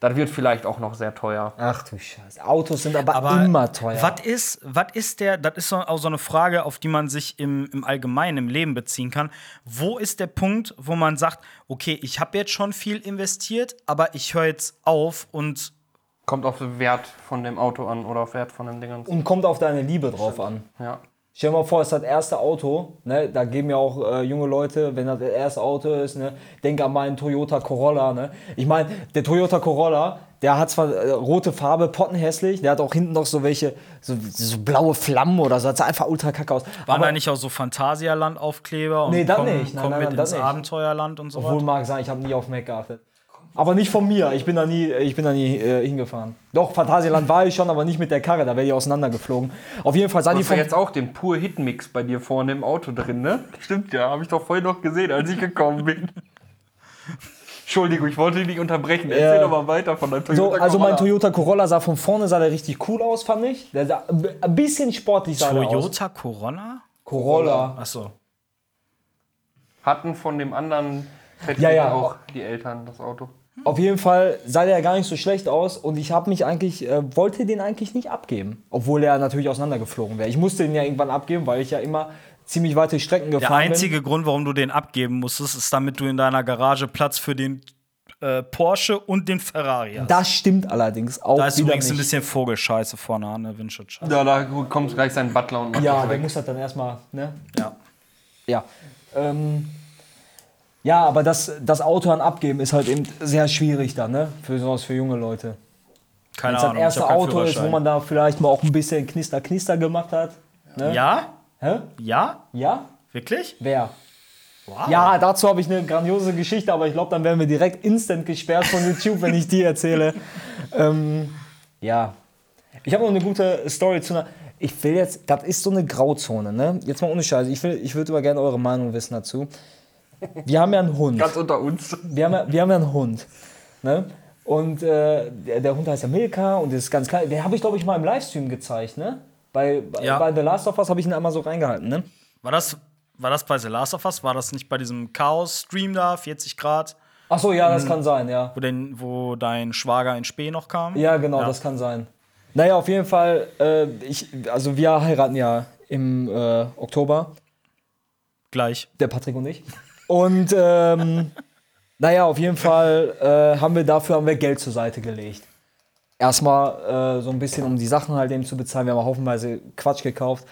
Das wird vielleicht auch noch sehr teuer. Ach du Scheiße. Autos sind aber, Aber immer teuer. Was ist, was ist der, das ist so, auch so eine Frage, auf die man sich im, im Allgemeinen im Leben beziehen kann. Wo ist der Punkt, wo man sagt, okay, ich habe jetzt schon viel investiert, aber ich höre jetzt auf und Kommt auf den Wert von dem Auto an oder auf Wert von dem Ding an. Und kommt auf deine Liebe drauf an. Ja. Stell dir mal vor, es ist das erste Auto, ne? da geben ja auch äh, junge Leute, wenn das das erste Auto ist, ne? denk an meinen Toyota Corolla. Ne? Ich meine, der Toyota Corolla, der hat zwar äh, rote Farbe, pottenhässlich, der hat auch hinten noch so welche, so, so blaue Flammen oder so, das sah einfach ultra kacke aus. waren Aber- da nicht auch so Phantasialand-Aufkleber und Nee, das komm, nicht. Nein, komm nein, mit nein, das ins nicht. Abenteuerland und so Obwohl weiter? mag sein, ich habe nie auf Mac geachtet. Aber nicht von mir, ich bin da nie, ich bin da nie äh, hingefahren. Doch, Phantasialand war ich schon, aber nicht mit der Karre, da wäre die auseinandergeflogen. Auf jeden Fall sah die von, jetzt auch den pur Hit-Mix bei dir vorne im Auto drin, ne? Stimmt ja, habe ich doch vorhin noch gesehen, als ich gekommen bin. <laughs> Entschuldigung, ich wollte dich nicht unterbrechen. Erzähl Ja. doch mal weiter von deinem So, Toyota also mein Corolla. Toyota Corolla sah von vorne sah der richtig cool aus, fand ich. Der sah ein bi- ein bisschen sportlich sah der aus. Toyota Corolla? Corolla. Achso. Hatten von dem anderen Ja, ja. auch die Eltern das Auto. Auf jeden Fall sah der gar nicht so schlecht aus und ich habe mich eigentlich, äh, wollte den eigentlich nicht abgeben. Obwohl er natürlich auseinandergeflogen wäre. Ich musste den ja irgendwann abgeben, weil ich ja immer ziemlich weite Strecken Der gefahren einzige Grund, warum du den abgeben musstest, ist, damit du in deiner Garage Platz für den äh, Porsche und den Ferrari bin. hast. Das stimmt allerdings auch da ist wieder übrigens nicht. ein bisschen Vogelscheiße vorne an der Windschutzscheibe. Ja, da kommt gleich sein Butler und macht ja, der weg. muss das dann erstmal, ne? Ja. Ja. Ähm, ja, aber das, das Auto dann abgeben ist halt eben sehr schwierig dann, ne? Für sowas für junge Leute. Keine Wenn es das Ahnung. ich erste Auto ist, wo man da vielleicht mal auch ein bisschen Knister, Knister gemacht hat. Ne? Ja? Hä? Ja? Ja? Wirklich? Wer? Wow. Ja, dazu habe ich eine grandiose Geschichte, aber ich glaube, dann werden wir direkt instant gesperrt von YouTube, wenn ich die erzähle. <laughs> Ähm, ja. Ich habe noch eine gute Story zu einer. Ich will jetzt, das ist so eine Grauzone, ne? Jetzt mal ohne Scheiß. Ich, will, ich würde aber gerne eure Meinung wissen dazu. Wir haben ja einen Hund. Ganz unter uns. Wir haben ja, wir haben ja einen Hund. Ne? Und äh, der, der Hund heißt ja Milka und ist ganz klein. Den habe ich, glaube ich, mal im Livestream gezeigt, ne? Bei, bei- Ja. bei The Last of Us habe ich ihn einmal so reingehalten, ne? War das, war das bei The Last of Us? War das nicht bei diesem Chaos-Stream da, 40 Grad, Ach so, ja, das kann sein, ja. wo, den, wo dein Schwager in Spee noch kam? Ja, genau, Ja. das kann sein. Naja, auf jeden Fall, äh, ich, also wir heiraten ja im äh, Oktober, Gleich. der Patrick und ich. Und ähm, naja, auf jeden Fall äh, haben wir dafür haben wir Geld zur Seite gelegt. Erstmal äh, so ein bisschen, um die Sachen halt eben zu bezahlen. Wir haben auch haufenweise Quatsch gekauft.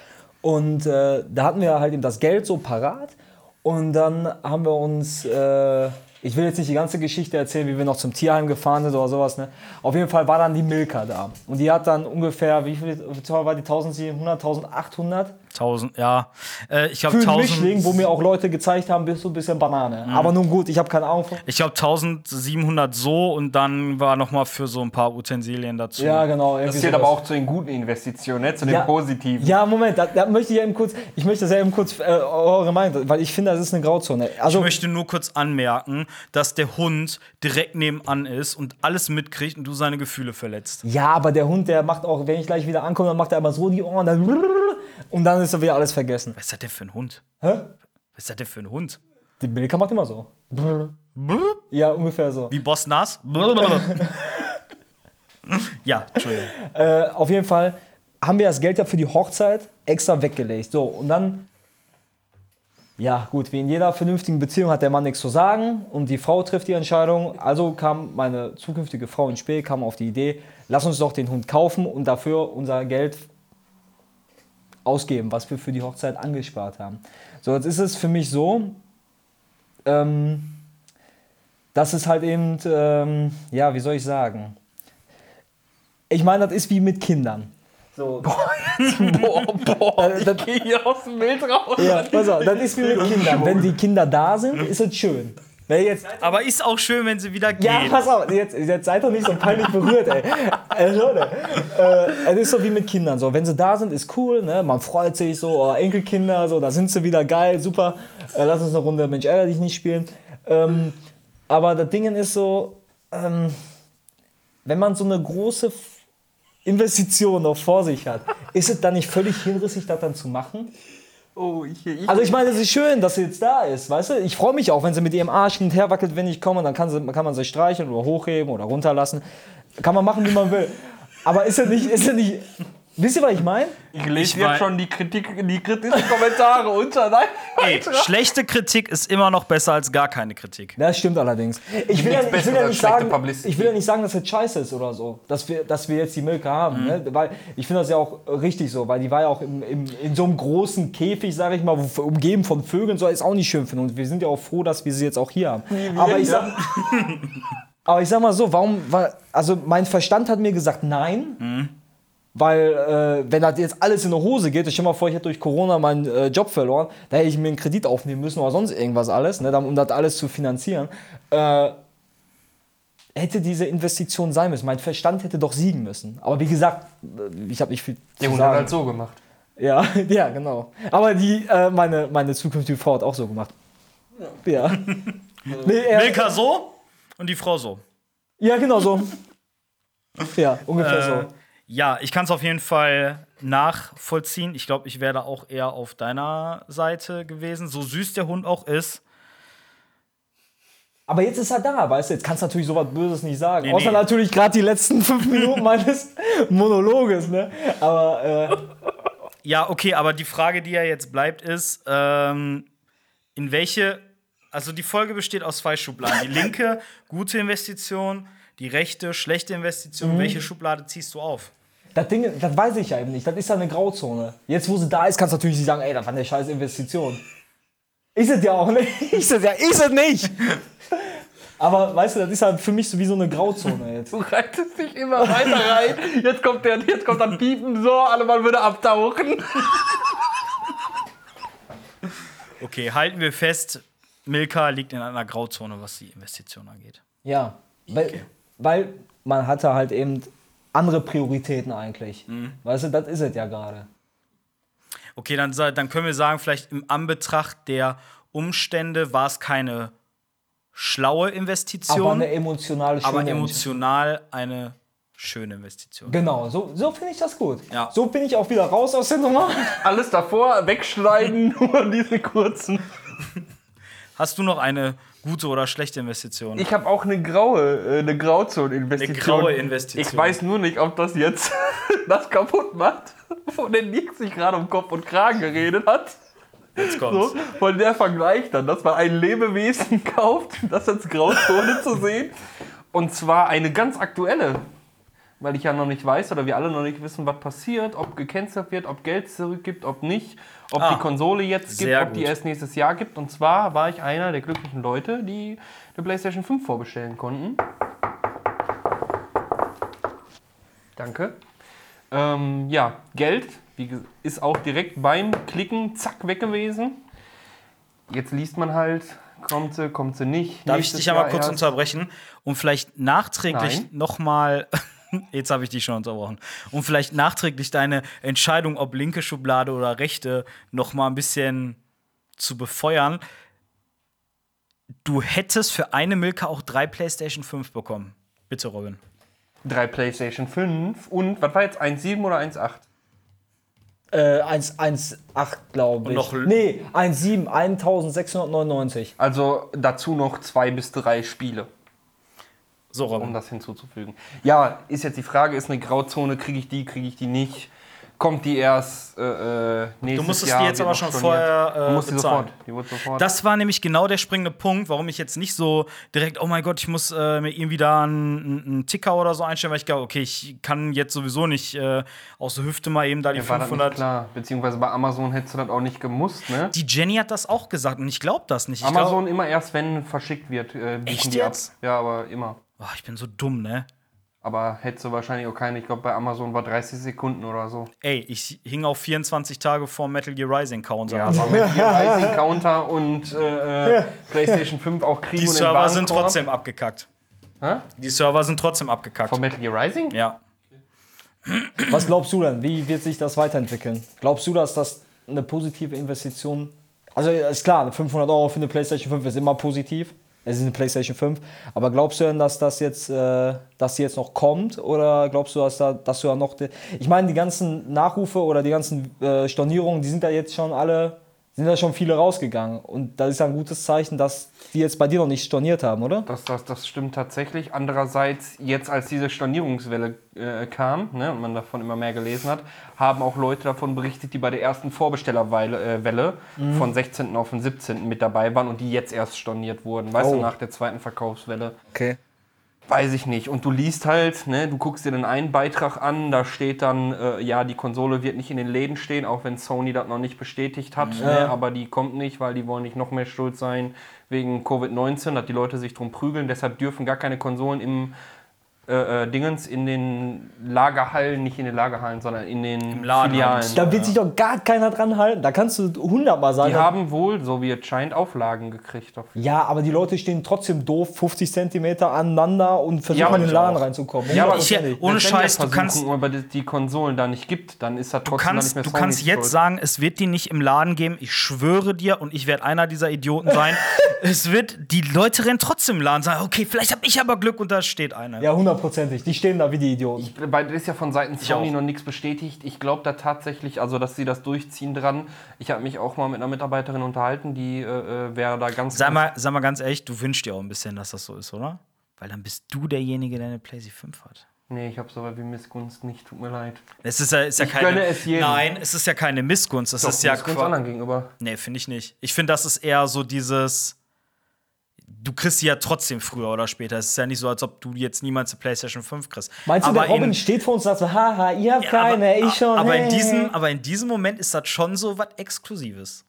Und äh, da hatten wir halt eben das Geld so parat. Und dann haben wir uns, äh, ich will jetzt nicht die ganze Geschichte erzählen, wie wir noch zum Tierheim gefahren sind oder sowas. Ne? Auf jeden Fall war dann die Milka da. Und die hat dann ungefähr, wie viel wie teuer war die? 1700, 1800? 1000, ja. Äh, ich glaube Für einen 1000. Mischling, wo mir auch Leute gezeigt haben, bist du ein bisschen Banane. Mhm. Aber nun gut, ich habe keine Ahnung von. Ich glaube 1700 so und dann war noch mal für so ein paar Utensilien dazu. Ja, genau. Das zählt sowas. aber auch zu den guten Investitionen, ne? zu den Ja. positiven. Ja, Moment, da, da möchte ich ja eben kurz, ich möchte das eben kurz äh, eure Meinung, weil ich finde, das ist eine Grauzone. Also, Ich möchte nur kurz anmerken, dass der Hund direkt nebenan ist und alles mitkriegt und du seine Gefühle verletzt. ja, aber der Hund, der macht auch, wenn ich gleich wieder ankomme, dann macht er immer so die Ohren, dann und dann ist er wieder alles vergessen. Was ist das denn für ein Hund? Hä? Was ist das denn für ein Hund? Die Milka macht immer so. Ja, ungefähr so. Wie Boss Nas? ja, Entschuldigung. <laughs> Äh, auf jeden Fall haben wir das Geld ja für die Hochzeit extra weggelegt. So, und dann, ja, gut, wie in jeder vernünftigen Beziehung hat der Mann nichts zu sagen und die Frau trifft die Entscheidung. Also kam meine zukünftige Frau ins Spiel, kam auf die Idee, lass uns doch den Hund kaufen und dafür unser Geld ausgeben, was wir für die Hochzeit angespart haben. So, jetzt ist es für mich so, ähm, dass es halt eben, ähm, ja, wie soll ich sagen? Ich meine, das ist wie mit Kindern. So, Boah, <laughs> boah, Äh, das- ich gehe hier aus dem Bild raus. ja, pass auf, das ist wie mit Kindern. Wenn die Kinder da sind, ist es schön. Wenn jetzt, Aber ist auch schön, wenn sie wieder ja, gehen. pass auf, jetzt, jetzt seid doch nicht so peinlich berührt, ey. Äh, Leute, äh, es ist so wie mit Kindern. So, wenn sie da sind, ist cool, ne? man freut sich so, oh, Enkelkinder, so, da sind sie wieder geil, super. Äh, lass uns eine Runde Mensch, ärger dich nicht spielen. Ähm, aber das Ding ist so, ähm, wenn man so eine große Investition noch vor sich hat, ist es dann nicht völlig hinrissig, das dann zu machen? Oh, ich, ich, Also ich meine, es ist schön, dass sie jetzt da ist, weißt du? Ich freue mich auch, wenn sie mit ihrem Arsch hin und her wackelt, wenn ich komme, dann kann, sie, kann man sie streicheln oder hochheben oder runterlassen. Kann man machen, wie man will. Aber ist ja nicht, ist ja nicht. Wisst ihr, was ich meine? ich lese Ich jetzt schon die Kritik, die kritischen Kommentare unter. Nein, Ey, schlechte Kritik ist immer noch besser als gar keine Kritik. Das stimmt allerdings. Ich will, ja, ich, will ja nicht sagen, ich will ja nicht sagen, dass es scheiße ist oder so, dass wir, dass wir jetzt die Milka haben. Ne? Weil ich finde das ja auch richtig so, weil die war ja auch im, im, in so einem großen Käfig, sage ich mal, wo- umgeben von Vögeln, so ist auch nicht schön finden. Und wir sind ja auch froh, dass wir sie jetzt auch hier haben. Aber ich, sag, <laughs> aber ich sag mal so, warum, also mein Verstand hat mir gesagt, nein. Weil, äh, wenn das jetzt alles in die Hose geht, ich stell mal vor, ich hätte durch Corona meinen äh, Job verloren, da hätte ich mir einen Kredit aufnehmen müssen oder sonst irgendwas alles, ne, um das alles zu finanzieren. Äh, hätte diese Investition sein müssen. Mein Verstand hätte doch siegen müssen. Aber wie gesagt, äh, ich habe nicht viel Der zu Hund hat halt so gemacht. Ja, <laughs> ja, genau. Aber die, äh, meine, meine zukünftige Frau hat auch so gemacht. Ja. <laughs> nee, er, Milka so Und die Frau so. Ja, genau so. <laughs> ja, ungefähr so. Ja, ich kann es auf jeden Fall nachvollziehen. Ich glaube, ich wäre auch eher auf deiner Seite gewesen. So süß der Hund auch ist. Aber jetzt ist er da, weißt du, jetzt kannst du natürlich sowas Böses nicht sagen. Nee, Außer nee. natürlich gerade die letzten fünf <laughs> Minuten meines Monologes, ne? Aber äh, Ja, okay, aber die Frage, die ja jetzt bleibt, ist, ähm, in welche, also die Folge besteht aus zwei Schubladen. Die linke, gute Investition, die rechte, schlechte Investition. Welche Schublade ziehst du auf? Das Ding, das weiß ich ja eben nicht. Das ist ja eine Grauzone. Jetzt, wo sie da ist, kannst du natürlich nicht sagen, ey, das war eine scheiß Investition. Ist es ja auch nicht. <laughs> Ist es ja, ist es nicht. <laughs> Aber weißt du, das ist halt für mich so wie so eine Grauzone jetzt. Du reitest dich immer weiter rein. Jetzt kommt, der, jetzt kommt dann Piepen so, alle man würde abtauchen. <laughs> Okay, halten wir fest, Milka liegt in einer Grauzone, was die Investition angeht. Ja, weil, weil man hatte halt eben andere Prioritäten eigentlich. Weißt du, das ist es ja gerade. Okay, dann, dann können wir sagen, vielleicht im Anbetracht der Umstände war es keine schlaue Aber Investition, eine emotionale aber schöne emotional eine schöne Investition. Genau, so, so finde ich das gut. Ja. So bin ich auch wieder raus aus der Nummer. Alles davor wegschneiden, <laughs> nur diese kurzen. <laughs> Hast du noch eine gute oder schlechte Investition? Ich habe auch eine graue, äh, eine Grauzone-Investition. Eine graue Investition. Ich weiß nur nicht, ob das jetzt <laughs> das kaputt macht, <laughs> von der Nick sich gerade um Kopf und Kragen geredet hat. Jetzt kommt's. So, von der Vergleich dann, dass man ein Lebewesen <laughs> kauft, das als Grauzone zu sehen. Und zwar eine ganz aktuelle. Weil ich ja noch nicht weiß oder wir alle noch nicht wissen, was passiert, ob gecancelt wird, ob Geld zurückgibt, ob nicht, ob Ah, die Konsole jetzt gibt, ob die erst nächstes Jahr gibt. Und zwar war ich einer der glücklichen Leute, die eine PlayStation 5 vorbestellen konnten. Danke. Ähm, ja, Geld ist auch direkt beim Klicken zack weg gewesen. Jetzt liest man halt, kommt sie, kommt sie nicht. Darf ich dich einmal Jahr kurz erst. unterbrechen und vielleicht nachträglich nochmal. <laughs> Jetzt habe ich dich schon unterbrochen. Und vielleicht nachträglich deine Entscheidung, ob linke Schublade oder rechte, nochmal ein bisschen zu befeuern. Du hättest für eine Milka auch drei PlayStation 5 bekommen. Bitte, Robin. Drei PlayStation 5 und, was war jetzt, 1,7 oder 1,8? Äh, 1,18 glaube ich. noch nee, 1,7, 1699. Also dazu noch zwei bis drei Spiele, So, um Robin. das hinzuzufügen. Ja, ist jetzt die Frage, ist eine Grauzone, kriege ich die, kriege ich die nicht? Kommt die erst äh, äh, nächstes musstest Jahr? die jetzt aber schon vorher, äh, Du musst die bezahlen. sofort. Die sofort. Das war nämlich genau der springende Punkt, warum ich jetzt nicht so direkt, oh mein Gott, ich muss äh, mir irgendwie da einen, einen Ticker oder so einstellen, weil ich glaube, okay, ich kann jetzt sowieso nicht äh, aus der Hüfte mal eben da die Ja, war das nicht 500. klar. Beziehungsweise bei Amazon hättest du das auch nicht gemusst, ne? Die Jenny hat das auch gesagt und ich glaube das nicht. Ich Amazon glaub, immer erst, wenn verschickt wird, äh, Echt die ab. jetzt? Ja, aber immer. Oh, ich bin so dumm, ne? Aber hättest du wahrscheinlich auch keine. Ich glaube, bei Amazon war 30 Sekunden oder so. Ey, ich hing auf 24 Tage vor Metal Gear Rising Counter. Ja, aber mit hier <laughs> Rising Counter und äh, äh, PlayStation 5 auch kriegen die Server sind trotzdem abgekackt. Hä? Die Server sind trotzdem abgekackt. Von Metal Gear Rising? Ja. Was glaubst du denn? Wie wird sich das weiterentwickeln? Glaubst du, dass das eine positive Investition Also ist klar, 500 Euro für eine PlayStation 5 ist immer positiv. Es ist eine PlayStation 5. Aber glaubst du denn, dass das jetzt, äh, dass die jetzt noch kommt? Oder glaubst du, dass, da, dass du da noch. Ich meine, die ganzen Nachrufe oder die ganzen äh, Stornierungen, die sind da jetzt schon alle, sind da schon viele rausgegangen. Und das ist ja ein gutes Zeichen, dass die jetzt bei dir noch nicht storniert haben, oder? Das, das, das stimmt tatsächlich. Andererseits, jetzt als diese Stornierungswelle äh, kam ne, und man davon immer mehr gelesen hat, haben auch Leute davon berichtet, die bei der ersten Vorbestellerwelle äh, Welle von 16. auf den 17. mit dabei waren und die jetzt erst storniert wurden. Weißt Oh. du, nach der zweiten Verkaufswelle. Okay. Weiß ich nicht. Und du liest halt, ne, du guckst dir den einen Beitrag an, da steht dann, äh, ja, die Konsole wird nicht in den Läden stehen, auch wenn Sony das noch nicht bestätigt hat. Ne, aber die kommt nicht, weil die wollen nicht noch mehr schuld sein wegen Covid-19, dass die Leute sich drum prügeln. Deshalb dürfen gar keine Konsolen im äh, äh, Dingens in den Lagerhallen, nicht in den Lagerhallen, sondern in den Laden Filialen. Da wird sich doch gar keiner dran halten. Da kannst du hundertmal sagen. Die haben wohl, so wie es scheint, Auflagen gekriegt. Auf ja, aber die Leute stehen trotzdem doof 50 Zentimeter aneinander und versuchen Ja, in den Laden auch. reinzukommen. Ja, aber ich- ohne Scheiß, das du kannst- aber die, Konsolen da nicht gibt, dann ist das Du trotzdem kannst, dann du nicht mehr kannst jetzt Schuld. sagen, es wird die nicht im Laden geben. Ich schwöre dir, und ich werde einer dieser Idioten sein. <laughs> es wird, die Leute rennen trotzdem im Laden sagen, okay, vielleicht habe ich aber Glück und da steht einer. Ja, hundertprozentig. Die stehen da wie die Idioten. Weil das ist ja von Seiten Sony noch nichts bestätigt. Ich glaube da tatsächlich, also dass sie das durchziehen dran. Ich habe mich auch mal mit einer Mitarbeiterin unterhalten, die äh, äh, wäre da ganz. Sag mal, sag mal ganz ehrlich, du wünschst dir auch ein bisschen, dass das so ist, oder? Weil dann bist du derjenige, der eine PlayStation 5 hat. Nee, ich habe so wie Missgunst nicht, tut mir leid. Es ist ja, ist ja Ich keine. gönne es jedem. Nein, es ist ja keine Missgunst. Es ist ja Missgunst anderen gegenüber. Nee, finde ich nicht. Ich finde, das ist eher so dieses. Du kriegst sie ja trotzdem früher oder später. Es ist ja nicht so, als ob du jetzt niemals eine PlayStation 5 kriegst. Meinst du, aber der Robin in, steht vor uns und sagt so, haha, ihr habt Ja, keine, aber, ich schon. Aber in, hey. diesem, aber in diesem Moment ist das schon so was Exklusives.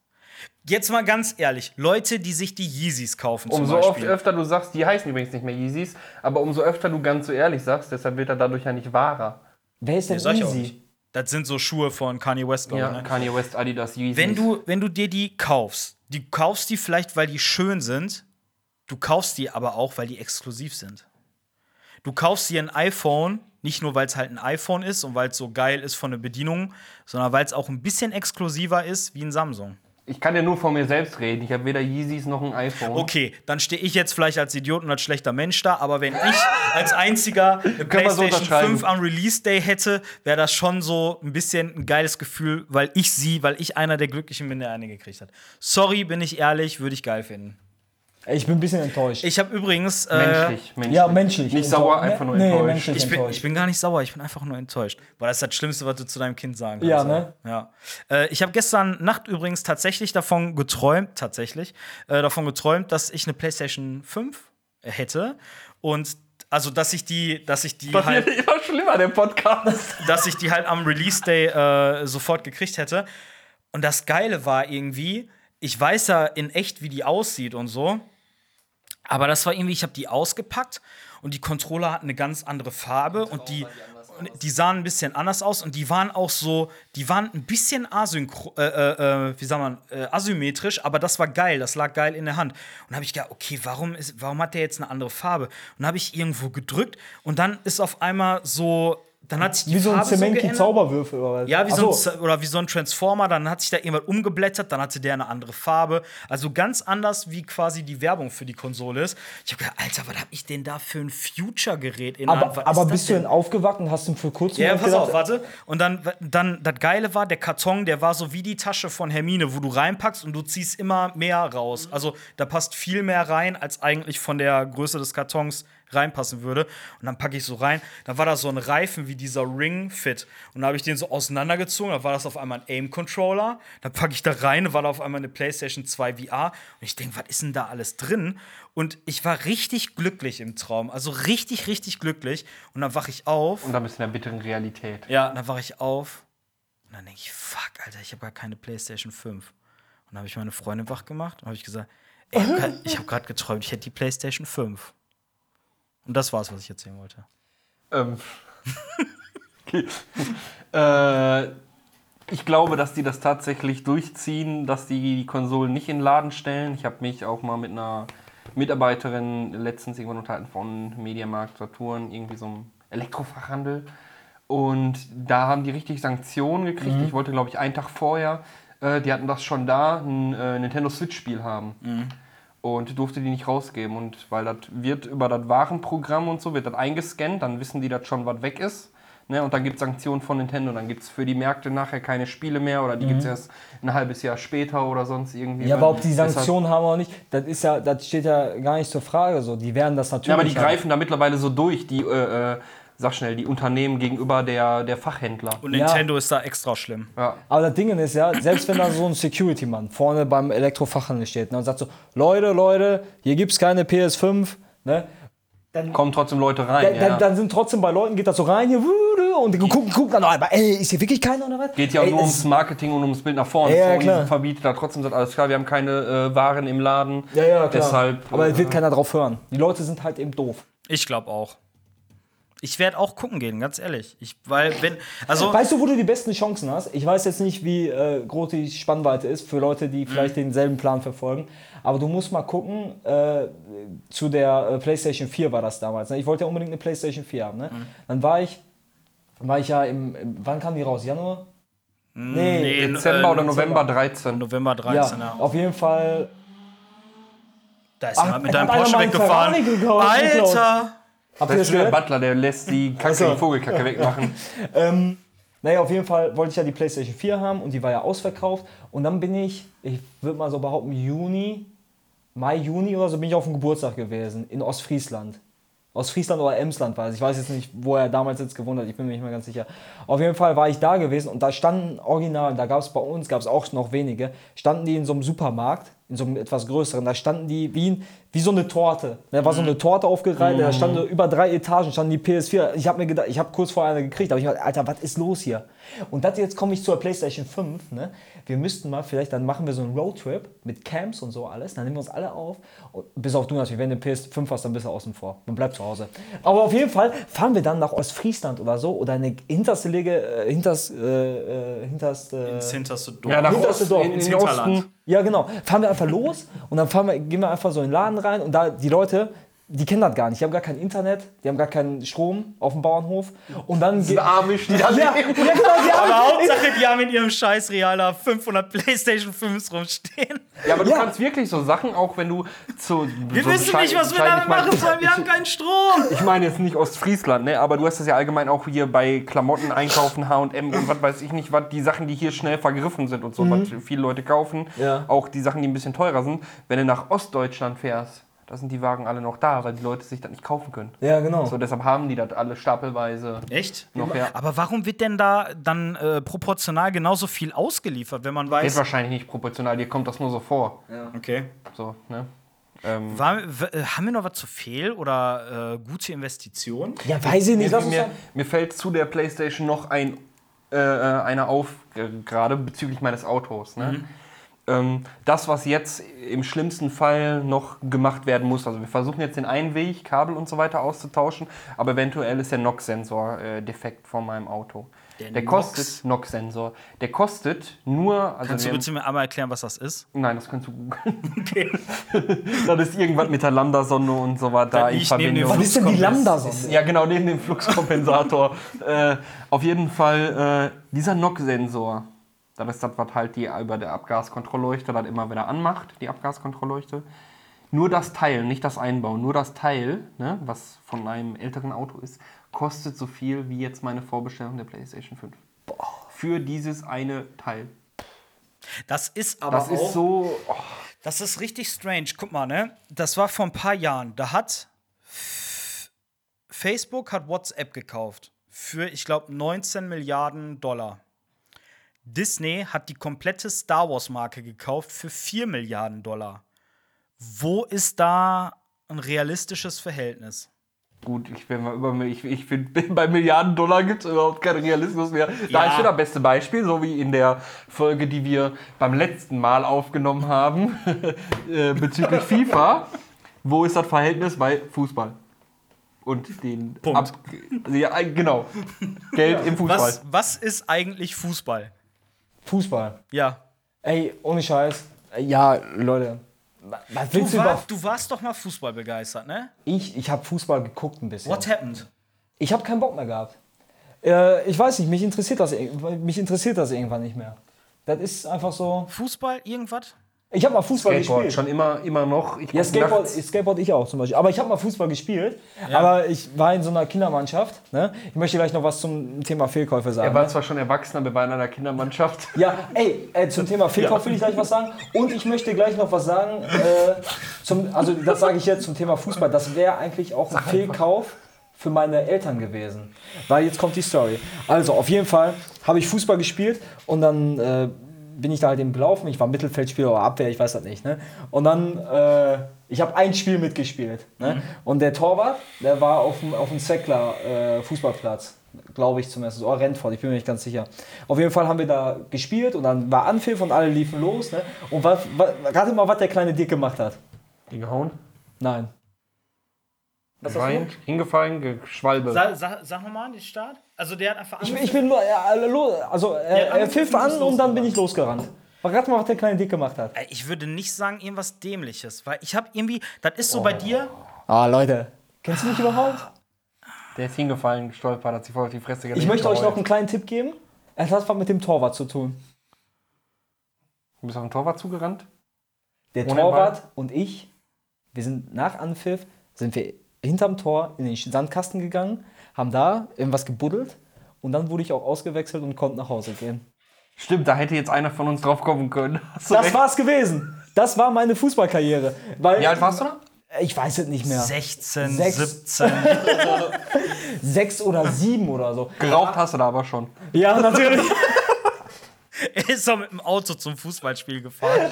Jetzt mal ganz ehrlich, Leute, die sich die Yeezys kaufen zum Umso oft Beispiel. öfter du sagst, die heißen übrigens nicht mehr Yeezys, aber umso öfter du ganz so ehrlich sagst, deshalb wird er dadurch ja nicht wahrer. Wer ist denn Nee, nicht. Das sind so Schuhe von Kanye West, Ja. Ne? Kanye West, Adidas, Yeezys. Wenn du, wenn du dir die kaufst, du kaufst die vielleicht, weil die schön sind, du kaufst die aber auch, weil die exklusiv sind. Du kaufst dir ein iPhone, nicht nur, weil es halt ein iPhone ist und weil es so geil ist von der Bedienung, sondern weil es auch ein bisschen exklusiver ist wie ein Samsung. ich kann ja nur von mir selbst reden. Ich habe weder Yeezys noch ein iPhone. Okay, dann stehe ich jetzt vielleicht als Idiot und als schlechter Mensch da, aber wenn ich als einziger <laughs> eine so PlayStation unterschreiben. 5 am Release Day hätte, wäre das schon so ein bisschen ein geiles Gefühl, weil ich sie, weil ich einer der Glücklichen bin, der eine gekriegt hat. Sorry, bin ich ehrlich, würde ich geil finden. Ich bin ein bisschen enttäuscht. Ich habe übrigens. Äh, menschlich, menschlich. ja, menschlich. Nicht sauer, einfach nur nee, enttäuscht. menschlich Ich bin, enttäuscht. ich bin gar nicht sauer, ich bin einfach nur enttäuscht. Weil das ist das Schlimmste, was du zu deinem Kind sagen kannst. Ja, ne? Ja. Äh, ich habe gestern Nacht übrigens tatsächlich davon geträumt, tatsächlich, äh, davon geträumt, dass ich eine PlayStation 5 hätte. Und also, dass ich die, dass ich die Das halt, wird immer schlimmer, der Podcast. <laughs> dass ich die halt am Release Day äh, sofort gekriegt hätte. Und das Geile war irgendwie, ich weiß ja in echt, wie die aussieht und so. Aber das war irgendwie, ich habe die ausgepackt und die Controller hatten eine ganz andere Farbe und die, und die sahen ein bisschen anders aus und die waren auch so, die waren ein bisschen asynchro, äh, äh, äh, wie sagt man, äh, asymmetrisch, aber das war geil, das lag geil in der Hand. Und habe ich gedacht, okay, warum, ist, warum hat der jetzt eine andere Farbe? Und habe ich irgendwo gedrückt und dann ist auf einmal so, dann hat sich die Wie so ein Farbe so geändert. Zemenki-Zauberwürfel oder was? Ja, wie Ach so, ein, oder wie so ein Transformer, dann hat sich da irgendwas umgeblättert, dann hatte der eine andere Farbe. Also ganz anders, wie quasi die Werbung für die Konsole ist. Ich habe gedacht, Alter, was habe ich denn da für ein Future-Gerät in der Hand? Aber, Was aber bist du denn? aufgewacht und hast ihn für kurz Ja, pass auf, gedacht, warte. Und dann, dann, das Geile war, der Karton, der war so wie die Tasche von Hermine, wo du reinpackst und du ziehst immer mehr raus. Also da passt viel mehr rein, als eigentlich von der Größe des Kartons reinpassen würde. Und dann packe ich so rein. Dann war da so ein Reifen wie dieser Ring Fit. Und dann habe ich den so auseinandergezogen. Dann war das auf einmal ein Aim-Controller. Dann packe ich da rein, war da auf einmal eine PlayStation 2 VR. Und ich denke, was ist denn da alles drin? Und ich war richtig glücklich im Traum. Also richtig, richtig glücklich. Und dann wache ich auf. Und dann bist du in der bitteren Realität. Ja, dann wache ich auf und dann denke ich, fuck, Alter, ich habe gar keine PlayStation 5. Und dann habe ich meine Freundin wach gemacht und habe ich gesagt, ey, ich hab <laughs> grad- ich habe gerade geträumt, ich hätte die PlayStation 5. Und das war's, was ich erzählen wollte. Ähm. <laughs> okay. äh, ich glaube, dass die das tatsächlich durchziehen, dass die die Konsolen nicht in den Laden stellen. Ich habe mich auch mal mit einer Mitarbeiterin letztens irgendwann unterhalten von Mediamarkt Saturn, irgendwie so einem Elektrofachhandel. Und da haben die richtig Sanktionen gekriegt. Ich wollte, glaube ich, einen Tag vorher, äh, die hatten das schon da, ein äh, Nintendo Switch-Spiel haben. Und durfte die nicht rausgeben. Und weil das wird über das Warenprogramm und so, wird das eingescannt, dann wissen die, dass schon was weg ist. Ne? Und dann gibt es Sanktionen von Nintendo. Dann gibt es für die Märkte nachher keine Spiele mehr oder die gibt es erst ein halbes Jahr später oder sonst irgendwie. Ja, aber ob die Sanktionen haben oder nicht, das ist ja, das steht ja gar nicht zur Frage. So, die werden das natürlich. Ja, aber die haben. greifen da mittlerweile so durch, die, äh, äh, sag schnell, die Unternehmen gegenüber der, der Fachhändler. Und Ja. Nintendo ist da extra schlimm. Ja. Aber das Ding ist ja, selbst wenn da so ein Security-Mann vorne beim Elektrofachhandel steht ne, und sagt so, Leute, Leute, hier gibt's keine PS5, ne? Dann, Kommen trotzdem Leute rein. dann, ja. dann, dann sind trotzdem bei Leuten, geht das so rein hier, und die gucken, gucken dann, aber ey, ist hier wirklich keiner oder was? Geht ja auch ey, nur ums Marketing und ums Bild nach vorne. Ja, ja, klar. verbietet da trotzdem, sagt alles klar, wir haben keine äh, Waren im Laden. Ja, ja, klar. Deshalb. aber äh, es wird keiner drauf hören. Die Leute sind halt eben doof. Ich glaube auch. Ich werde auch gucken gehen, ganz ehrlich. Ich, weil, wenn, also, Weißt du, wo du die besten Chancen hast? Ich weiß jetzt nicht, wie äh, groß die Spannweite ist für Leute, die vielleicht denselben Plan verfolgen. Aber du musst mal gucken, äh, zu der äh, PlayStation 4 war das damals. Ne? Ich wollte ja unbedingt eine PlayStation 4 haben. Ne? Dann war ich, war ich ja im, wann kam die raus? Januar? Nee, nee, Dezember äh, oder November 13. November ja, 13, ja. auf jeden Fall. Da ist jemand mit deinem Porsche weggefahren. Alter! Habt Das ist der? Butler, der lässt die <laughs> Kacke, Ach so. die Vogelkacke wegmachen. Ähm, naja, auf jeden Fall wollte ich ja die PlayStation 4 haben und die war ja ausverkauft. Und dann bin ich, ich würde mal so behaupten, Juni, Mai, Juni oder so, bin ich auf dem Geburtstag gewesen in Ostfriesland. Ostfriesland oder Emsland war es. Ich weiß jetzt nicht, wo er damals jetzt gewohnt hat. Ich bin mir nicht mehr ganz sicher. Auf jeden Fall war ich da gewesen und da standen original, da gab es bei uns, gab es auch noch wenige, standen die in so einem Supermarkt, in so einem etwas größeren. Da standen die wie, ein, wie so eine Torte. Da war so eine Torte aufgereiht, da standen über drei Etagen, standen die PS4. Ich habe mir gedacht, ich habe kurz vor einer gekriegt, aber ich dachte, Alter, was ist los hier? Und das jetzt komme ich zur PlayStation 5. Ne? Wir müssten mal, vielleicht, dann machen wir so einen Roadtrip mit Camps und so alles. Dann nehmen wir uns alle auf. Und, bis auf du natürlich, wenn du eine PS5 hast, dann bist du außen vor. Man bleibt zu Hause. Aber auf jeden Fall fahren wir dann nach Ostfriesland oder so oder eine hinterste Lege, äh, hinters, äh, äh, hinterst, äh, Das hinterste Dorf. Ja, nach Hinterste Dorf. in, in Ins Hinterland. Osten. ja, genau. Fahren wir einfach los und dann fahren wir, gehen wir einfach so in den Laden rein und da die Leute, die kennen das gar nicht. Die haben gar kein Internet, die haben gar keinen Strom auf dem Bauernhof. Und dann geht. Amish, die da Ja, ja, leben. genau, die haben, Aber Hauptsache, die haben in ihrem scheiß Realer 500 Playstation 5s rumstehen. Ja, aber du Ja. kannst wirklich so Sachen, auch wenn du zu. Wir so wissen nicht, was wir damit machen sollen. Wir haben keinen Strom. Ich meine jetzt nicht Ostfriesland, ne? aber du hast das ja allgemein auch hier bei Klamotten einkaufen, H&M und was weiß ich nicht, was die Sachen, die hier schnell vergriffen sind und so, was viele Leute kaufen, Ja. auch die Sachen, die ein bisschen teurer sind. Wenn du nach Ostdeutschland fährst, da sind die Wagen alle noch da, weil die Leute sich das nicht kaufen können. ja, genau. So, deshalb haben die das alle stapelweise. Echt? Noch, ja. Aber warum wird denn da dann äh, proportional genauso viel ausgeliefert, wenn man Ist weiß. wahrscheinlich nicht proportional, dir kommt das nur so vor. Okay. So, ne? Ähm, War, äh, haben wir noch was zu fehl oder äh, gute Investitionen? Ja, weiß ich nicht. mir, mir, mir fällt zu der Playstation noch ein, äh, äh, einer auf, äh, gerade bezüglich meines Autos. Ne? Ähm, das, was jetzt im schlimmsten Fall noch gemacht werden muss, also wir versuchen jetzt den Einweg, Kabel und so weiter auszutauschen, aber eventuell ist der NOx-Sensor äh, defekt von meinem Auto. Der Der, NOx? kostet, NOx-Sensor, der kostet nur, also Kannst du wir- bitte mir einmal erklären, was das ist? Nein, das kannst du googeln. <laughs> <laughs> das ist irgendwas mit der Lambda-Sonde und so weiter Da dem Verbindung. Was ist denn die Lambda-Sonde? Ja, genau, neben dem Fluxkompensator. <laughs> äh, auf jeden Fall äh, dieser NOx-Sensor. Das ist das, was halt die über der Abgaskontrollleuchte dann immer wieder anmacht, die Abgaskontrollleuchte. Nur das Teil, nicht das Einbauen, nur das Teil, ne, was von einem älteren Auto ist, kostet so viel wie jetzt meine Vorbestellung der PlayStation 5. Für dieses eine Teil. Das ist aber Das auch, ist so. Oh, das ist richtig strange. Guck mal, ne? Das war vor ein paar Jahren. Da hat Facebook hat WhatsApp gekauft für, ich glaube, 19 Milliarden Dollar. Disney hat die komplette Star Wars Marke gekauft für 4 Milliarden Dollar. Wo ist da ein realistisches Verhältnis? Gut, ich bin mal über ich, ich finde, <laughs> bei Milliarden Dollar gibt es überhaupt keinen Realismus mehr. Da Ja. ist schon das beste Beispiel, so wie in der Folge, die wir beim letzten Mal aufgenommen haben, <laughs> äh, bezüglich <laughs> FIFA. Wo ist das Verhältnis bei Fußball? Und den Punkt. ja, äh, genau. Geld im Fußball. Was, was ist eigentlich Fußball? Fußball. Ja. Ey, ohne Scheiß. Ja, Leute. wa- Was willst Du, war, über. du warst doch mal Fußball begeistert, ne? Ich, ich habe Fußball geguckt ein bisschen. What happened? Ich habe keinen Bock mehr gehabt. Äh, ich weiß nicht, mich interessiert, das, mich interessiert das irgendwann nicht mehr. Das ist einfach so. Fußball, irgendwas? Ich habe mal Fußball Skateboard, gespielt. schon immer, immer noch. Ich Ja, Skateboard, Skateboard ich auch zum Beispiel. Aber ich habe mal Fußball gespielt. Aber ich war in so einer Kindermannschaft. Ne? Ich möchte gleich noch was zum Thema Fehlkäufe sagen. Er war zwar schon Erwachsener, wir waren in einer Kindermannschaft. Ja, ey, äh, zum Thema <laughs> Fehlkauf will ich gleich was sagen. Und ich möchte gleich noch was sagen. Äh, zum, also, das sage ich jetzt zum Thema Fußball. Das wäre eigentlich auch ein Fehlkauf für meine Eltern gewesen. Weil jetzt kommt die Story. Also, auf jeden Fall habe ich Fußball gespielt und dann äh, bin ich da halt eben gelaufen. Ich war Mittelfeldspieler oder Abwehr, ich weiß das nicht. Ne? Und dann, äh, ich habe ein Spiel mitgespielt. Ne? Und der Torwart, der war auf dem, auf dem Zeckler äh, Fußballplatz. Glaube ich zumindest. Oder Rentfort, ich bin mir nicht ganz sicher. Auf jeden Fall haben wir da gespielt und dann war Anpfiff und alle liefen los. Ne? Und was, was, rate mal, was der kleine Dick gemacht hat. Gehauen? Nein. Rein, hingefallen, geschwalbe. Sag, sag, sag nochmal den Start. Also der hat einfach Ich, ich bin nur, äh, also er, er pfiff an und dann bin ich losgerannt. Verrat mal, was der kleine Dick gemacht hat. Ich würde nicht sagen irgendwas Dämliches, weil ich habe irgendwie, das ist so bei dir, Ah, Leute. Kennst du mich überhaupt? Der ist hingefallen, gestolpert, hat sich voll auf die Fresse gelegt. Ich möchte euch noch einen kleinen Tipp geben. Es hat was mit dem Torwart zu tun. Du bist auf den Torwart zugerannt? Der Ohne Torwart und ich, wir sind nach Anpfiff, sind wir hinterm Tor in den Sandkasten gegangen, haben da irgendwas gebuddelt und dann wurde ich auch ausgewechselt und konnte nach Hause gehen. Stimmt, da hätte jetzt einer von uns drauf kommen können. <laughs> Hast Das recht. war's gewesen. Das war meine Fußballkarriere. Weil Wie alt warst du da? Ich weiß es nicht mehr. 16, Sechs. 17. <laughs> Sechs oder sieben oder so. Geraucht hast du da aber schon. Ja, natürlich. <laughs> er ist doch mit dem Auto zum Fußballspiel gefahren.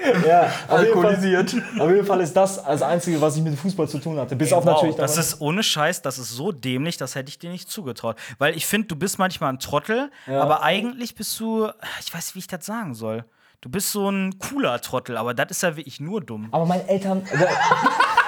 <laughs> ja, auf jeden, Fall, Alkoholisiert. auf jeden Fall ist das das Einzige, was ich mit Fußball zu tun hatte. Bis auf Wow, natürlich das ist ohne Scheiß, das ist so dämlich, das hätte ich dir nicht zugetraut. Weil ich finde, du bist manchmal ein Trottel, aber eigentlich bist du, ich weiß, wie ich das sagen soll. Du bist so ein cooler Trottel, aber das ist ja wirklich nur dumm. Aber meine Eltern. <laughs>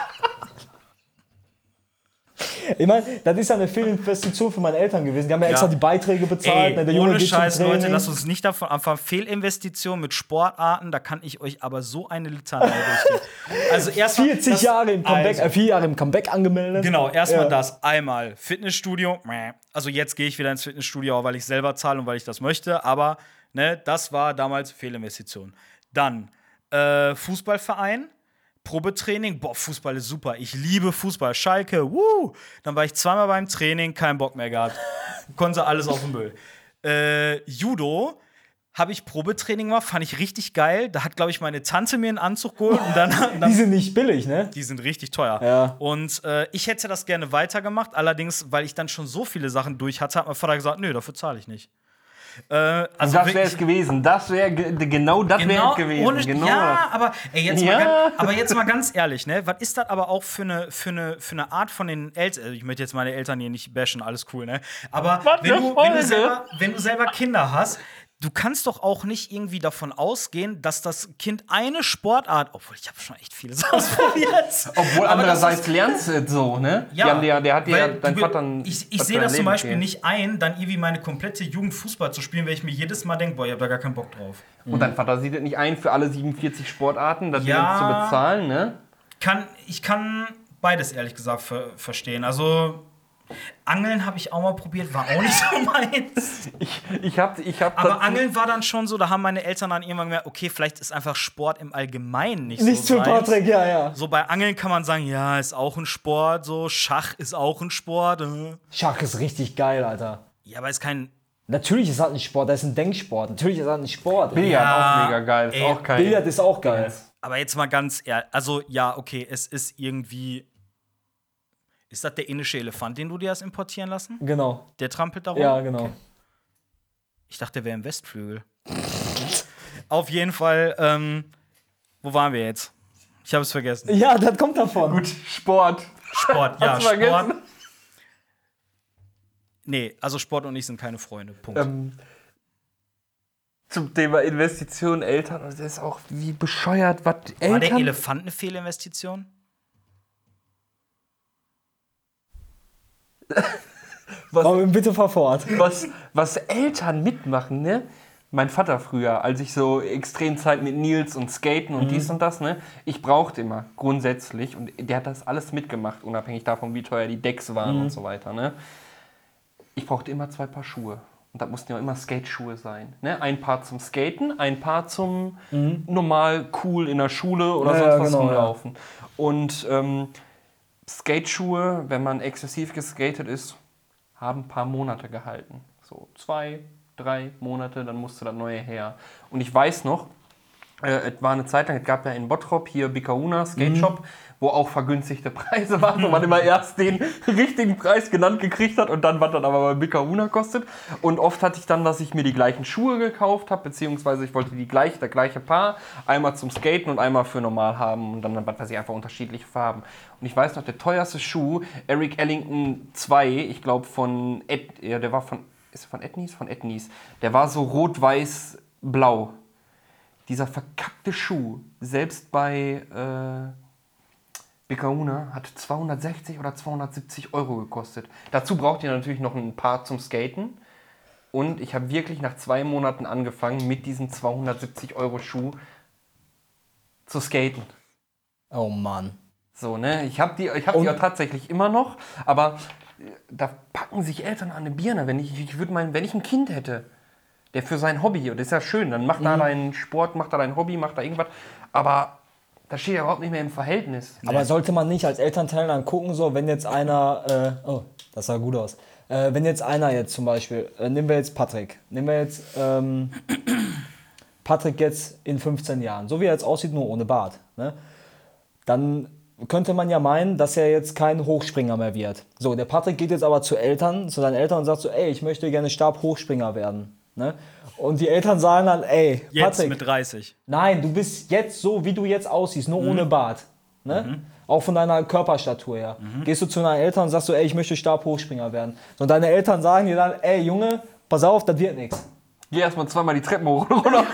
Ich meine, das ist ja eine Fehlinvestition für meine Eltern gewesen. Die haben ja extra die Beiträge bezahlt. ne, der Ey, Junge ohne Scheiß, Leute, lasst uns nicht davon anfangen. Fehlinvestition mit Sportarten, da kann ich euch aber so eine Litanei durchgehen. Also erstmal 40 das- Jahre im Comeback, Also, äh, vier Jahre im Comeback angemeldet. Genau, erstmal Ja. das. Einmal Fitnessstudio. Also jetzt gehe ich wieder ins Fitnessstudio, weil ich selber zahle und weil ich das möchte. Aber ne, das war damals Fehlinvestition. Dann äh, Fußballverein. Probetraining, boah, Fußball ist super. Ich liebe Fußball. Schalke, wuh. Dann war ich zweimal beim Training, keinen Bock mehr gehabt. <laughs> Konnte alles auf den Müll. Äh, Judo habe ich Probetraining gemacht, fand ich richtig geil. Da hat, glaube ich, meine Tante mir einen Anzug geholt und dann, <laughs> dann Die sind nicht billig, ne? die sind richtig teuer. Ja. Und äh, ich hätte das gerne weitergemacht, allerdings, weil ich dann schon so viele Sachen durch hatte, hat mein Vater gesagt, nö, dafür zahle ich nicht. Äh, also das wäre es gewesen. Das wäre ge genau das wäre Genau, es gewesen. ohne, genau ja, aber, ey, jetzt Ja. Mal, ganz- aber jetzt mal ganz ehrlich, ne? Was ist das aber auch für eine, für eine, für eineArt von den Eltern? Also ich möchte jetzt meine Eltern hier nicht bashen, alles cool, ne? Aber wenn eine du, wenn, du selber, wenn du selber Kinder hast, du kannst doch auch nicht irgendwie davon ausgehen, dass das Kind eine Sportart, obwohl ich habe schon echt vieles <laughs> ausprobiert. Obwohl das andererseits lernst du es so, ne? Ja, dir, der hat dir ja dein Vater Ich, ich sehe das zum Beispiel gegeben. nicht ein, dann irgendwie meine komplette Jugend Fußball zu spielen, weil ich mir jedes Mal denke, boah, ich habe da gar keinen Bock drauf. Und dein Vater sieht es nicht ein, für alle 47 Sportarten das Ja. zu bezahlen, ne? Kann, ich kann beides ehrlich gesagt ver verstehen. Also Angeln habe ich auch mal probiert, war auch nicht so <laughs> meins. Ich, ich hab, ich hab Aber Angeln war dann schon so, da haben meine Eltern dann irgendwann gemerkt, okay, vielleicht ist einfach Sport im Allgemeinen nicht, Nicht so zu seins. Patrick, ja, ja. So bei Angeln kann man sagen, ja, ist auch ein Sport, so Schach ist auch ein Sport. äh. Schach ist richtig geil, Alter. Ja, aber ist kein Natürlich ist das ein Sport, das ist ein Denksport. Natürlich ist das ein Sport. Billard Ja, auch mega geil. Ist ey, auch geil. Billard ist auch geil. Aber jetzt mal ganz ehrlich, also ja, okay, es ist irgendwie. Ist das der indische Elefant, den du dir hast importieren lassen? Genau. Der trampelt darum? Ja, genau. Ich dachte, der wäre im Westflügel. <laughs> Auf jeden Fall, ähm, wo waren wir jetzt? Ich habe es vergessen. Ja, das kommt davon. Gut, Sport. Sport, ja, <laughs> Hast du Sport. vergessen? Nee, also Sport und ich sind keine Freunde. Punkt. Ähm, zum Thema Investitionen, Eltern, das ist auch wie bescheuert, was War der Eltern. Elefant eine Fehlinvestition? Aber bitte fahr fort. was, was Eltern mitmachen, ne? Mein Vater früher, als ich so extrem Zeit mit Nils und Skaten und dies und das, ne? Ich brauchte immer grundsätzlich, und der hat das alles mitgemacht, unabhängig davon, wie teuer die Decks waren und so weiter, ne? Ich brauchte immer zwei Paar Schuhe. Und das mussten ja immer Skateschuhe sein. Ne? Ein Paar zum Skaten, ein Paar zum normal cool in der Schule oder Ja, sonst ja, was genau, ja. rumlaufen. Und ähm, Skateschuhe, wenn man exzessiv geskatet ist, haben ein paar Monate gehalten. So zwei, drei Monate, dann musste das neue her. Und ich weiß noch, es war eine Zeit lang, es gab ja in Bottrop hier Bikauna Skate Shop, wo auch vergünstigte <laughs> Preise waren, wo man immer erst den <laughs> richtigen Preis genannt gekriegt hat und dann, was dann aber bei Bikauna kostet. Und oft hatte ich dann, dass ich mir die gleichen Schuhe gekauft habe, beziehungsweise ich wollte die gleich, der gleiche Paar, einmal zum Skaten und einmal für normal haben und dann, was weiß ich, einfach unterschiedliche Farben. Und ich weiß noch, der teuerste Schuh, Eric Ellington 2, ich glaube von, Ed, ja, der war von, ist er von Etnies? Von Etnies. Der war so rot-weiß-blau. Dieser verkackte Schuh, selbst bei äh, Bekauna, hat 260 oder 270 Euro gekostet. Dazu braucht ihr natürlich noch ein Paar zum Skaten. Und ich habe wirklich nach zwei Monaten angefangen, mit diesem 270 Euro Schuh zu skaten. Oh Mann. So, ne? Ich habe die, ich hab die auch tatsächlich immer noch, aber äh, da packen sich Eltern an eine Birne. Wenn ich, ich würde meinen, wenn ich ein Kind hätte, der für sein Hobby, und das ist ja schön, dann macht da deinen Sport, macht da dein Hobby, macht da irgendwas, aber das steht ja überhaupt nicht mehr im Verhältnis. Aber sollte man nicht als Elternteil dann gucken, so, wenn jetzt einer, äh, oh, das sah gut aus. Äh, wenn jetzt einer jetzt zum Beispiel, äh, nehmen wir jetzt Patrick, nehmen wir jetzt ähm, <clears throat> Patrick jetzt in 15 Jahren, so wie er jetzt aussieht, nur ohne Bart, ne? dann könnte man ja meinen, dass er jetzt kein Hochspringer mehr wird. So, der Patrick geht jetzt aber zu Eltern, zu seinen Eltern und sagt so, ey, ich möchte gerne Stabhochspringer werden. Ne? Und die Eltern sagen dann, ey, Jetzt Patrick, mit 30. Nein, du bist jetzt so, wie du jetzt aussiehst, nur ohne Bart. Ne? Auch von deiner Körperstatur her. Gehst du zu deinen Eltern und sagst so, ey, ich möchte Stabhochspringer werden. Und deine Eltern sagen dir dann, ey, Junge, pass auf, das wird nichts. Geh erstmal zweimal die Treppen hoch <laughs> runter.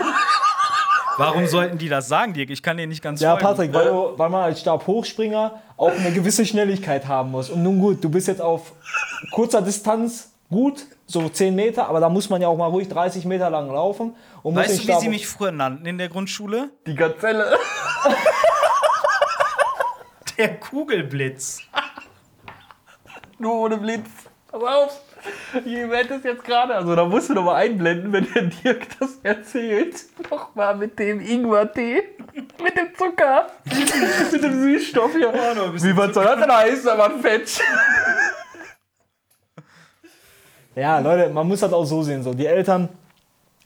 Warum sollten die das sagen, Dirk? Ich kann dir nicht ganz Ja, folgen. Patrick, weil, du, weil man als Stabhochspringer auch eine gewisse Schnelligkeit haben muss. Und nun gut, du bist jetzt auf kurzer Distanz gut, so 10 Meter, aber da muss man ja auch mal ruhig 30 Meter lang laufen. Und Weißt du, wie sie mich früher nannten in der Grundschule? Die Gazelle. <laughs> Der Kugelblitz. Nur ohne Blitz. Pass auf. Ich werde das jetzt gerade. Also da musst du noch mal einblenden, wenn der Dirk das erzählt. Nochmal mit dem Ingwer-Tee. Mit dem Zucker. <laughs> mit dem Süßstoff hier. Wie was soll das denn heißen, aber Fett? Ja, Leute, man muss das auch so sehen. So. Die Eltern,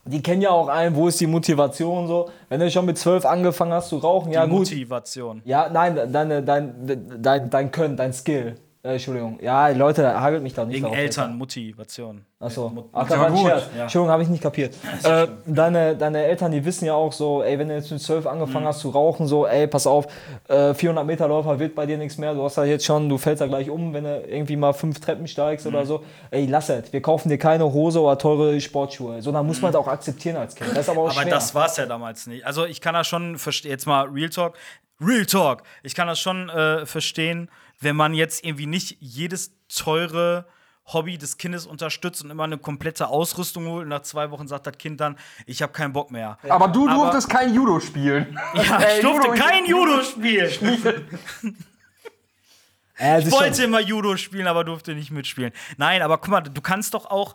die kennen ja auch einen, wo ist die Motivation so. Wenn du schon mit 12 angefangen hast zu rauchen, ja gut. Motivation. Ja, nein, deine, dein, dein, dein Können, dein Skill. Äh, Entschuldigung. Ja, Leute, hagelt mich da nicht Wegen drauf. Eltern, Motivation. Achso. Ach, das war ein gut. Scherz. Entschuldigung, habe ich nicht kapiert. Äh, deine, deine Eltern, die wissen ja auch so, ey, wenn du jetzt mit 12 angefangen hast zu rauchen, so, ey, pass auf, äh, 400 Meter Läufer wird bei dir nichts mehr. Du hast da jetzt schon, du fällst da gleich um, wenn du irgendwie mal fünf Treppen steigst oder so. Ey, lass es. Wir kaufen dir keine Hose oder teure Sportschuhe. So, dann muss man das auch akzeptieren als Kind. Das ist aber auch Aber schwer. das war es ja damals nicht. Also ich kann das schon verstehen, jetzt mal Real Talk. Real Talk. Ich kann das schon äh, verstehen, wenn man jetzt irgendwie nicht jedes teure Hobby des Kindes unterstützt und immer eine komplette Ausrüstung holt und nach zwei Wochen sagt das Kind dann, ich habe keinen Bock mehr. Aber du Aber- durftest kein Judo spielen. <laughs> Ja, ich durfte Judo- kein Judo spielen. äh, das <laughs> Ich wollte immer Judo spielen, aber durfte nicht mitspielen. Nein, aber guck mal, du kannst doch auch,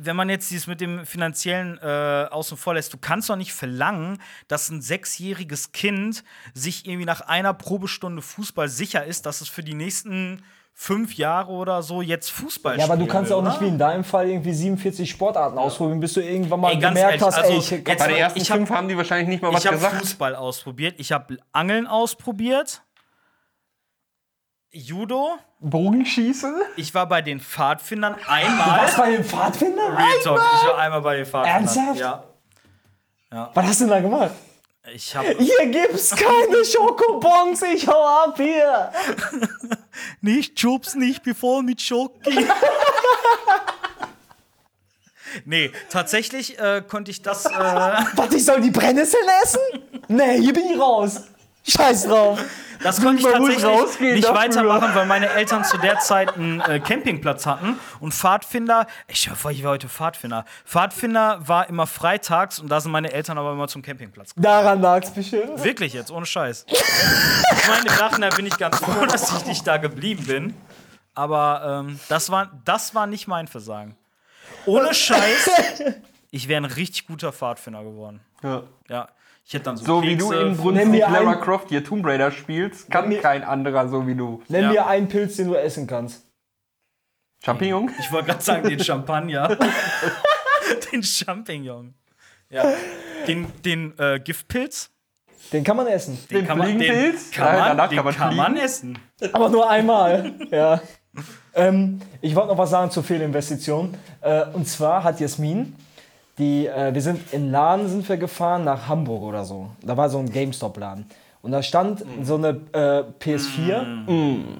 wenn man jetzt dieses mit dem finanziellen äh, außen vor lässt, du kannst doch nicht verlangen, dass ein sechsjähriges Kind sich irgendwie nach einer Probestunde Fußball sicher ist, dass es für die nächsten fünf Jahre oder so jetzt Fußball Ja, aber du kannst will, auch nicht oder? wie in deinem Fall irgendwie 47 Sportarten ausprobieren, bis du irgendwann mal Ey, ganz gemerkt ehrlich, hast, also ey, ich jetzt- Bei den ersten Ich hab- fünf haben die wahrscheinlich nicht mal was Ich habe gesagt. Fußball ausprobiert, ich habe Angeln ausprobiert, Judo, Bogenschießen? ich war bei den Pfadfindern einmal. Was bei den Pfadfindern? Real Talk, ich war einmal bei den Pfadfindern. Ernsthaft? Ja. Was hast du denn da gemacht? Ich habe Hier gibt's keine Schokobons, ich hau ab hier. <laughs> nicht Jobs nicht bevor mit Schoki. <laughs> nee, tatsächlich äh, konnte ich das. Äh, <laughs> Was, ich soll die Brennnesseln essen? Nee, hier bin ich raus. Scheiß drauf. das konnte ich tatsächlich nicht dafür. weitermachen, weil meine Eltern zu der Zeit einen äh, Campingplatz hatten und Pfadfinder. Ich hoffe, ich war heute Pfadfinder. Pfadfinder war immer freitags und da sind meine Eltern aber immer zum Campingplatz. gegangen. Daran lag's bestimmt. Wirklich jetzt, ohne Scheiß. Ich meine, im Nachhinein bin ich ganz froh, dass ich nicht da geblieben bin. Aber ähm, das, war, das war nicht mein Versagen. Ohne Scheiß, <laughs> ich wäre ein richtig guter Pfadfinder geworden. Ja. Ja, ich hätte dann so, So wie du Kekse, in Nenn mir Lara einen- Croft hier Tomb Raider spielst, kann mir- kein anderer so wie du. Nenn Ja. mir einen Pilz, den du essen kannst. Champignon? Ich wollte gerade sagen, den Champagner. <laughs> den Champignon. Ja. Den, den äh, Giftpilz. Den kann man essen. Den kann man, den kann Ja, man, danach den kann man kann man essen. Aber nur einmal. ja. Ähm, ich wollte noch was sagen zur Fehlinvestition. Äh, und zwar hat Jasmin, die, äh, wir sind in Laden sind wir gefahren nach Hamburg oder so. Da war so ein GameStop-Laden. Und da stand so eine äh, PS4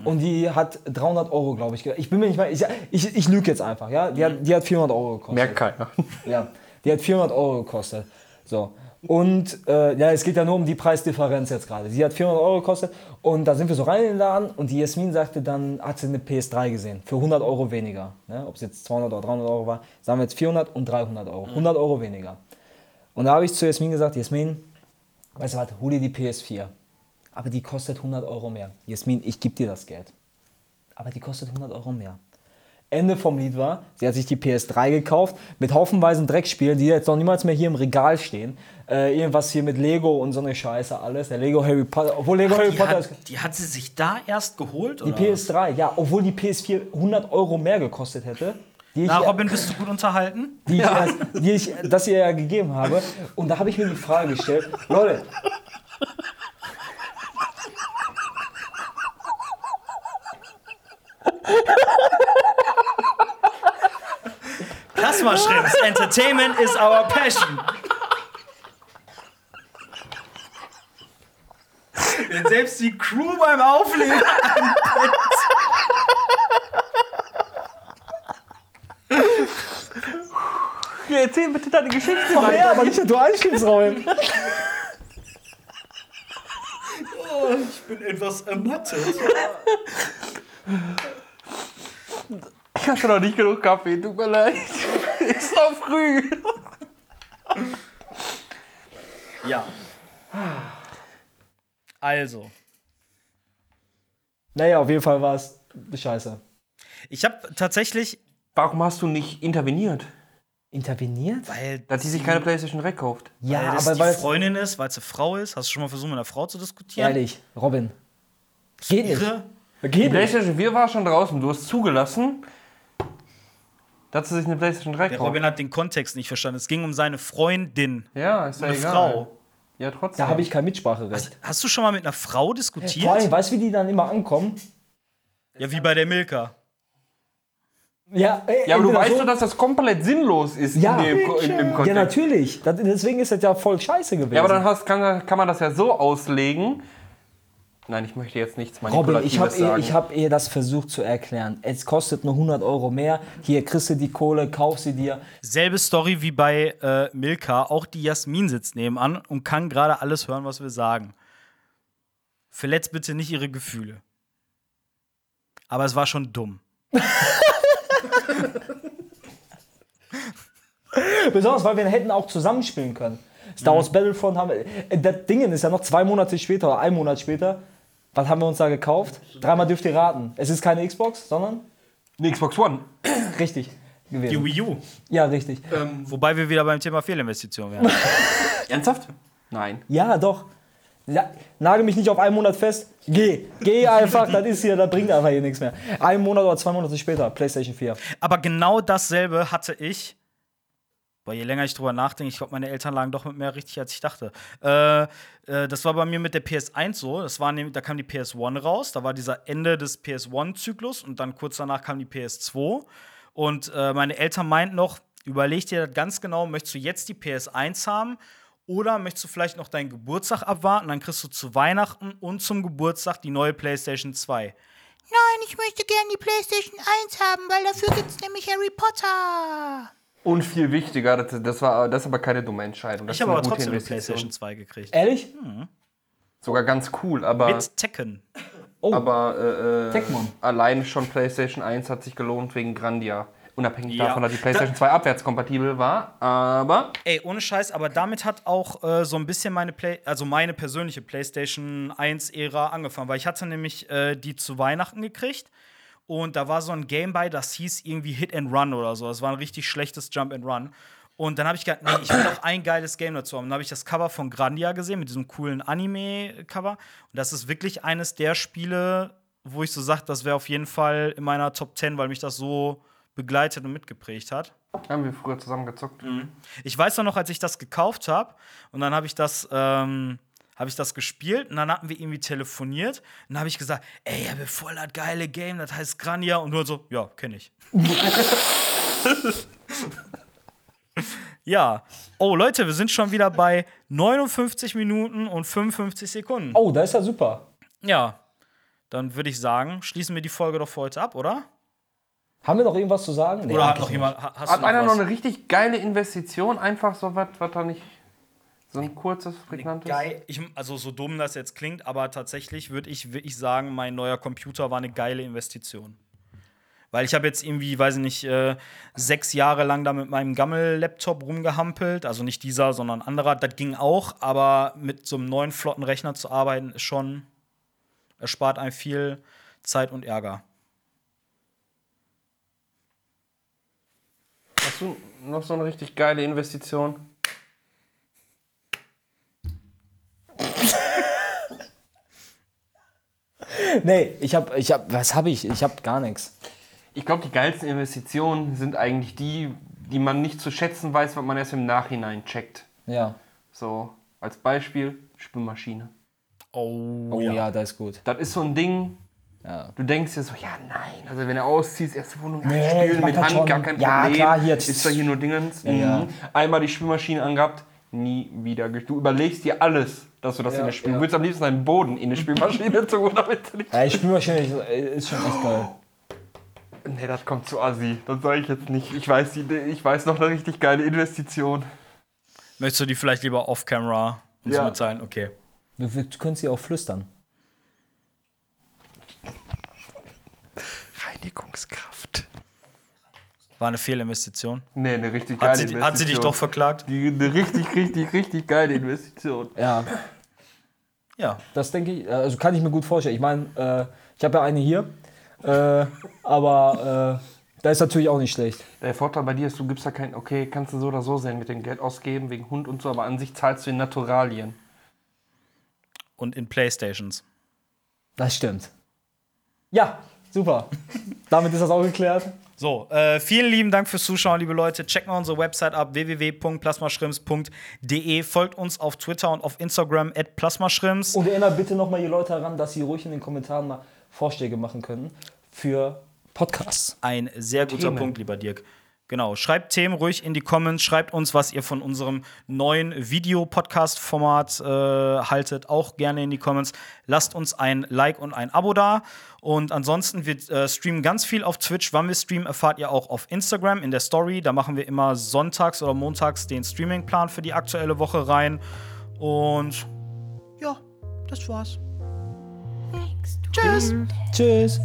und die hat 300 Euro, glaube ich. Ich bin mir nicht mal, ich, ich, ich lüge jetzt einfach, ja. Die hat, die hat 400 Euro gekostet. Merkt keiner. Ja, die hat 400 Euro gekostet. So. Und äh, ja, es geht ja nur um die Preisdifferenz jetzt gerade. Sie hat 400 Euro gekostet und da sind wir so rein in den Laden und die Jasmin sagte dann, hat sie eine PS3 gesehen für 100 Euro weniger. Ne? Ob es jetzt 200 oder 300 Euro war, sagen wir jetzt 400 und 300 Euro. 100 Euro weniger. Und da habe ich zu Jasmin gesagt, Jasmin, weißt du was, hol dir die PS4. Aber die kostet 100 Euro mehr. Jasmin, ich gebe dir das Geld. Aber die kostet 100 Euro mehr. Ende vom Lied war, sie hat sich die PS3 gekauft mit haufenweisen Dreckspielen, die jetzt noch niemals mehr hier im Regal stehen. Äh, irgendwas hier mit Lego und so eine Scheiße alles. Der Lego Harry Potter, obwohl Lego Harry Die Potter hat, ist, die hat sie sich da erst geholt? die oder? PS3, ja, obwohl die PS4 100 Euro mehr gekostet hätte. Die ich, Na, Robin, bist du gut unterhalten? <laughs> die, ich, erst- die ich das ihr ja gegeben habe. Und da habe ich mir die Frage gestellt, Leute, Plasma Shrimps, Entertainment is our passion. Wenn selbst die Crew beim Auflegen Ja, erzähl bitte deine Geschichte oh, ja, aber nicht, dass du einschiebst, Robin. Ich bin etwas ermattet. <laughs> Ich hatte noch nicht genug Kaffee, tut mir leid. <laughs> Ist noch früh. Ja. Also, Naja, auf jeden Fall war es scheiße. ich habe tatsächlich, Warum hast du nicht interveniert? Interveniert? weil Dass sie sich keine PlayStation 3 kauft. Ja, weil das aber weil Freundin ist, weil es eine Frau ist. Hast du schon mal versucht, mit einer Frau zu diskutieren? Ehrlich, Robin. Geht nicht. Geht nicht. PlayStation 4 war schon draußen. Du hast zugelassen, dass sie sich eine PlayStation 3 Der kauft. Robin hat den Kontext nicht verstanden. Es ging um seine Freundin, Ja, ist ja eine egal. Frau. Ja, trotzdem. Da habe ich kein Mitspracherecht. Hast du schon mal mit einer Frau diskutiert? Vor allem, weißt du, wie die dann immer ankommen? Ja, wie bei der Milka. Ja, ey, ja, aber du weißt so- doch, dass das komplett sinnlos ist Ja. in dem, in dem Ja, Kontext. natürlich. Das, deswegen ist das ja voll scheiße gewesen. Ja, aber dann hast, kann, kann man das ja so auslegen. Nein, ich möchte jetzt nichts Robin, ich habe ihr, sagen. ich hab ihr das versucht zu erklären. Es kostet nur 100 Euro mehr. Hier kriegst du die Kohle, kauf sie dir. Selbe Story wie bei äh, Milka. Auch die Jasmin sitzt nebenan und kann gerade alles hören, was wir sagen. Verletzt bitte nicht ihre Gefühle. Aber es war schon dumm. <laughs> Besonders, weil wir hätten auch zusammenspielen können. Star Wars Battlefront haben wir. äh, Das Ding ist ja noch zwei Monate später oder ein Monat später. Was haben wir uns da gekauft? Dreimal dürft ihr raten. Es ist keine Xbox, sondern Eine Xbox One. <clears throat> richtig Die gewesen. Wii U. Ja, richtig. Wobei wir wieder beim Thema Fehlinvestition wären. <laughs> Ernsthaft? Nein. Ja, doch. Ja, nagel mich nicht auf einen Monat fest. Geh. Geh <laughs> einfach, das ist hier, das bringt einfach hier nichts mehr. Ein Monat oder zwei Monate später, PlayStation 4. Aber genau dasselbe hatte ich. Weil je länger ich drüber nachdenke, ich glaube, meine Eltern lagen doch mit mehr richtig, als ich dachte. Äh, äh, das war bei mir mit der PS1 so. Das war nämlich, da kam die PS1 raus. Da war dieser Ende des PS1-Zyklus und dann kurz danach kam die PS2. Und äh, meine Eltern meinten noch, überleg dir das ganz genau, möchtest du jetzt die PS1 haben oder möchtest du vielleicht noch deinen Geburtstag abwarten? Dann kriegst du zu Weihnachten und zum Geburtstag die neue PlayStation 2. Nein, ich möchte gern die PlayStation 1 haben, weil dafür gibt's nämlich Harry Potter. Und viel wichtiger, das, das, war, das ist aber keine dumme Entscheidung. Das Ich habe aber eine gute trotzdem eine. PlayStation 2 gekriegt. Ehrlich? Sogar ganz cool, aber, Mit Tekken. aber äh, allein schon PlayStation 1 hat sich gelohnt wegen Grandia. Unabhängig Ja. davon, dass die PlayStation 2 abwärtskompatibel war, aber Ey, ohne Scheiß, aber damit hat auch äh, so ein bisschen meine Play also meine persönliche PlayStation 1-Ära angefangen, weil ich hatte nämlich äh, die zu Weihnachten gekriegt und da war so ein Game bei, das hieß irgendwie Hit and Run oder so. Das war ein richtig schlechtes Jump and Run. Und dann habe ich gedacht, nee, ich will noch ein geiles Game dazu haben. Dann habe ich das Cover von Grandia gesehen mit diesem coolen Anime-Cover. Und das ist wirklich eines der Spiele, wo ich so sage, das wäre auf jeden Fall in meiner Top 10, weil mich das so begleitet und mitgeprägt hat. haben wir früher zusammen gezockt. Ich weiß noch, als ich das gekauft habe und dann habe ich das ähm, habe ich das gespielt und dann hatten wir irgendwie telefoniert und dann habe ich gesagt, ey, ich habe voll das geile Game, das heißt Grania und nur so, ja, kenne ich. <laughs> ja. Oh, Leute, wir sind schon wieder bei 59 Minuten und 55 Sekunden. Oh, das ist ja super. Ja. Dann würde ich sagen, schließen wir die Folge doch für heute ab, oder? Haben wir noch irgendwas zu sagen? Nee, Oder hat noch jemand, Hat du noch einer was? noch eine richtig geile Investition? Einfach so was, was er nicht. So ein kurzes, prägnantes. Geil. Ich, also so dumm das jetzt klingt, aber tatsächlich würde ich wirklich sagen, mein neuer Computer war eine geile Investition. Weil ich habe jetzt irgendwie, weiß ich nicht, äh, sechs Jahre lang da mit meinem Gammel-Laptop rumgehampelt. Also nicht dieser, sondern anderer. Das ging auch, aber mit so einem neuen flotten Rechner zu arbeiten, ist schon, erspart einem viel Zeit und Ärger. Hast du noch so eine richtig geile Investition? <laughs> Nee, ich hab, ich hab, was hab ich? Ich hab gar nichts. Ich glaube, die geilsten Investitionen sind eigentlich die, die man nicht zu schätzen weiß, was man erst im Nachhinein checkt. Ja. So, als Beispiel Spülmaschine. Oh, Oh ja, das ist gut. Das ist so ein Ding, Ja. du denkst dir so, ja nein, also wenn du ausziehst, erste Wohnung, ja, Nee, spülen mit Hand, schon. gar kein Ja, Problem. klar, hier- Ist da hier nur Dingens. Ja, ja. Mhm. Einmal die Spülmaschine angehabt, nie wieder. Du überlegst dir alles, dass du das Ja, in der Spül... ja. Du willst am liebsten deinen Boden in die Spülmaschine tun, <laughs> damit du nicht... Ja, ich Spülmaschine ist, ist schon echt geil. Nee, das kommt zu assi. Das sage ich jetzt nicht. Ich weiß, die, ich weiß noch eine richtig geile Investition. Möchtest du die vielleicht lieber off-camera uns Ja. mitteilen? Okay. Du, wir können sie auch flüstern. Reinigungskraft. War eine Fehlinvestition. Nee, eine richtig geile Hat sie, Investition. hat sie dich doch verklagt? Die, eine richtig, richtig, richtig geile Investition. Ja, Ja. das denke ich, also kann ich mir gut vorstellen. Ich meine, äh, ich habe ja eine hier, äh, aber äh, da ist natürlich auch nicht schlecht. Der Vorteil bei dir ist, du gibst da kein, okay, kannst du so oder so sehen mit dem Geld ausgeben, wegen Hund und so, aber an sich zahlst du in Naturalien. Und in Playstations. Das stimmt. Ja, super. Damit ist das auch geklärt. So, äh, vielen lieben Dank fürs Zuschauen, liebe Leute. Checkt mal unsere Website ab, www.plasmaschrimps.de. Folgt uns auf Twitter und auf Instagram at plasmaschrimps. Und erinnert bitte nochmal die Leute daran, dass sie ruhig in den Kommentaren mal Vorschläge machen können für Podcasts. Ein sehr guter Themen. Punkt, lieber Dirk. Genau, schreibt Themen ruhig in die Comments, schreibt uns, was ihr von unserem neuen Video-Podcast-Format äh, haltet, auch gerne in die Comments. Lasst uns ein Like und ein Abo da. Und ansonsten, wir äh, streamen ganz viel auf Twitch. Wann wir streamen, erfahrt ihr auch auf Instagram in der Story. Da machen wir immer sonntags oder montags den Streaming-Plan für die aktuelle Woche rein. Und ja, das war's. Tschüss. Tschüss.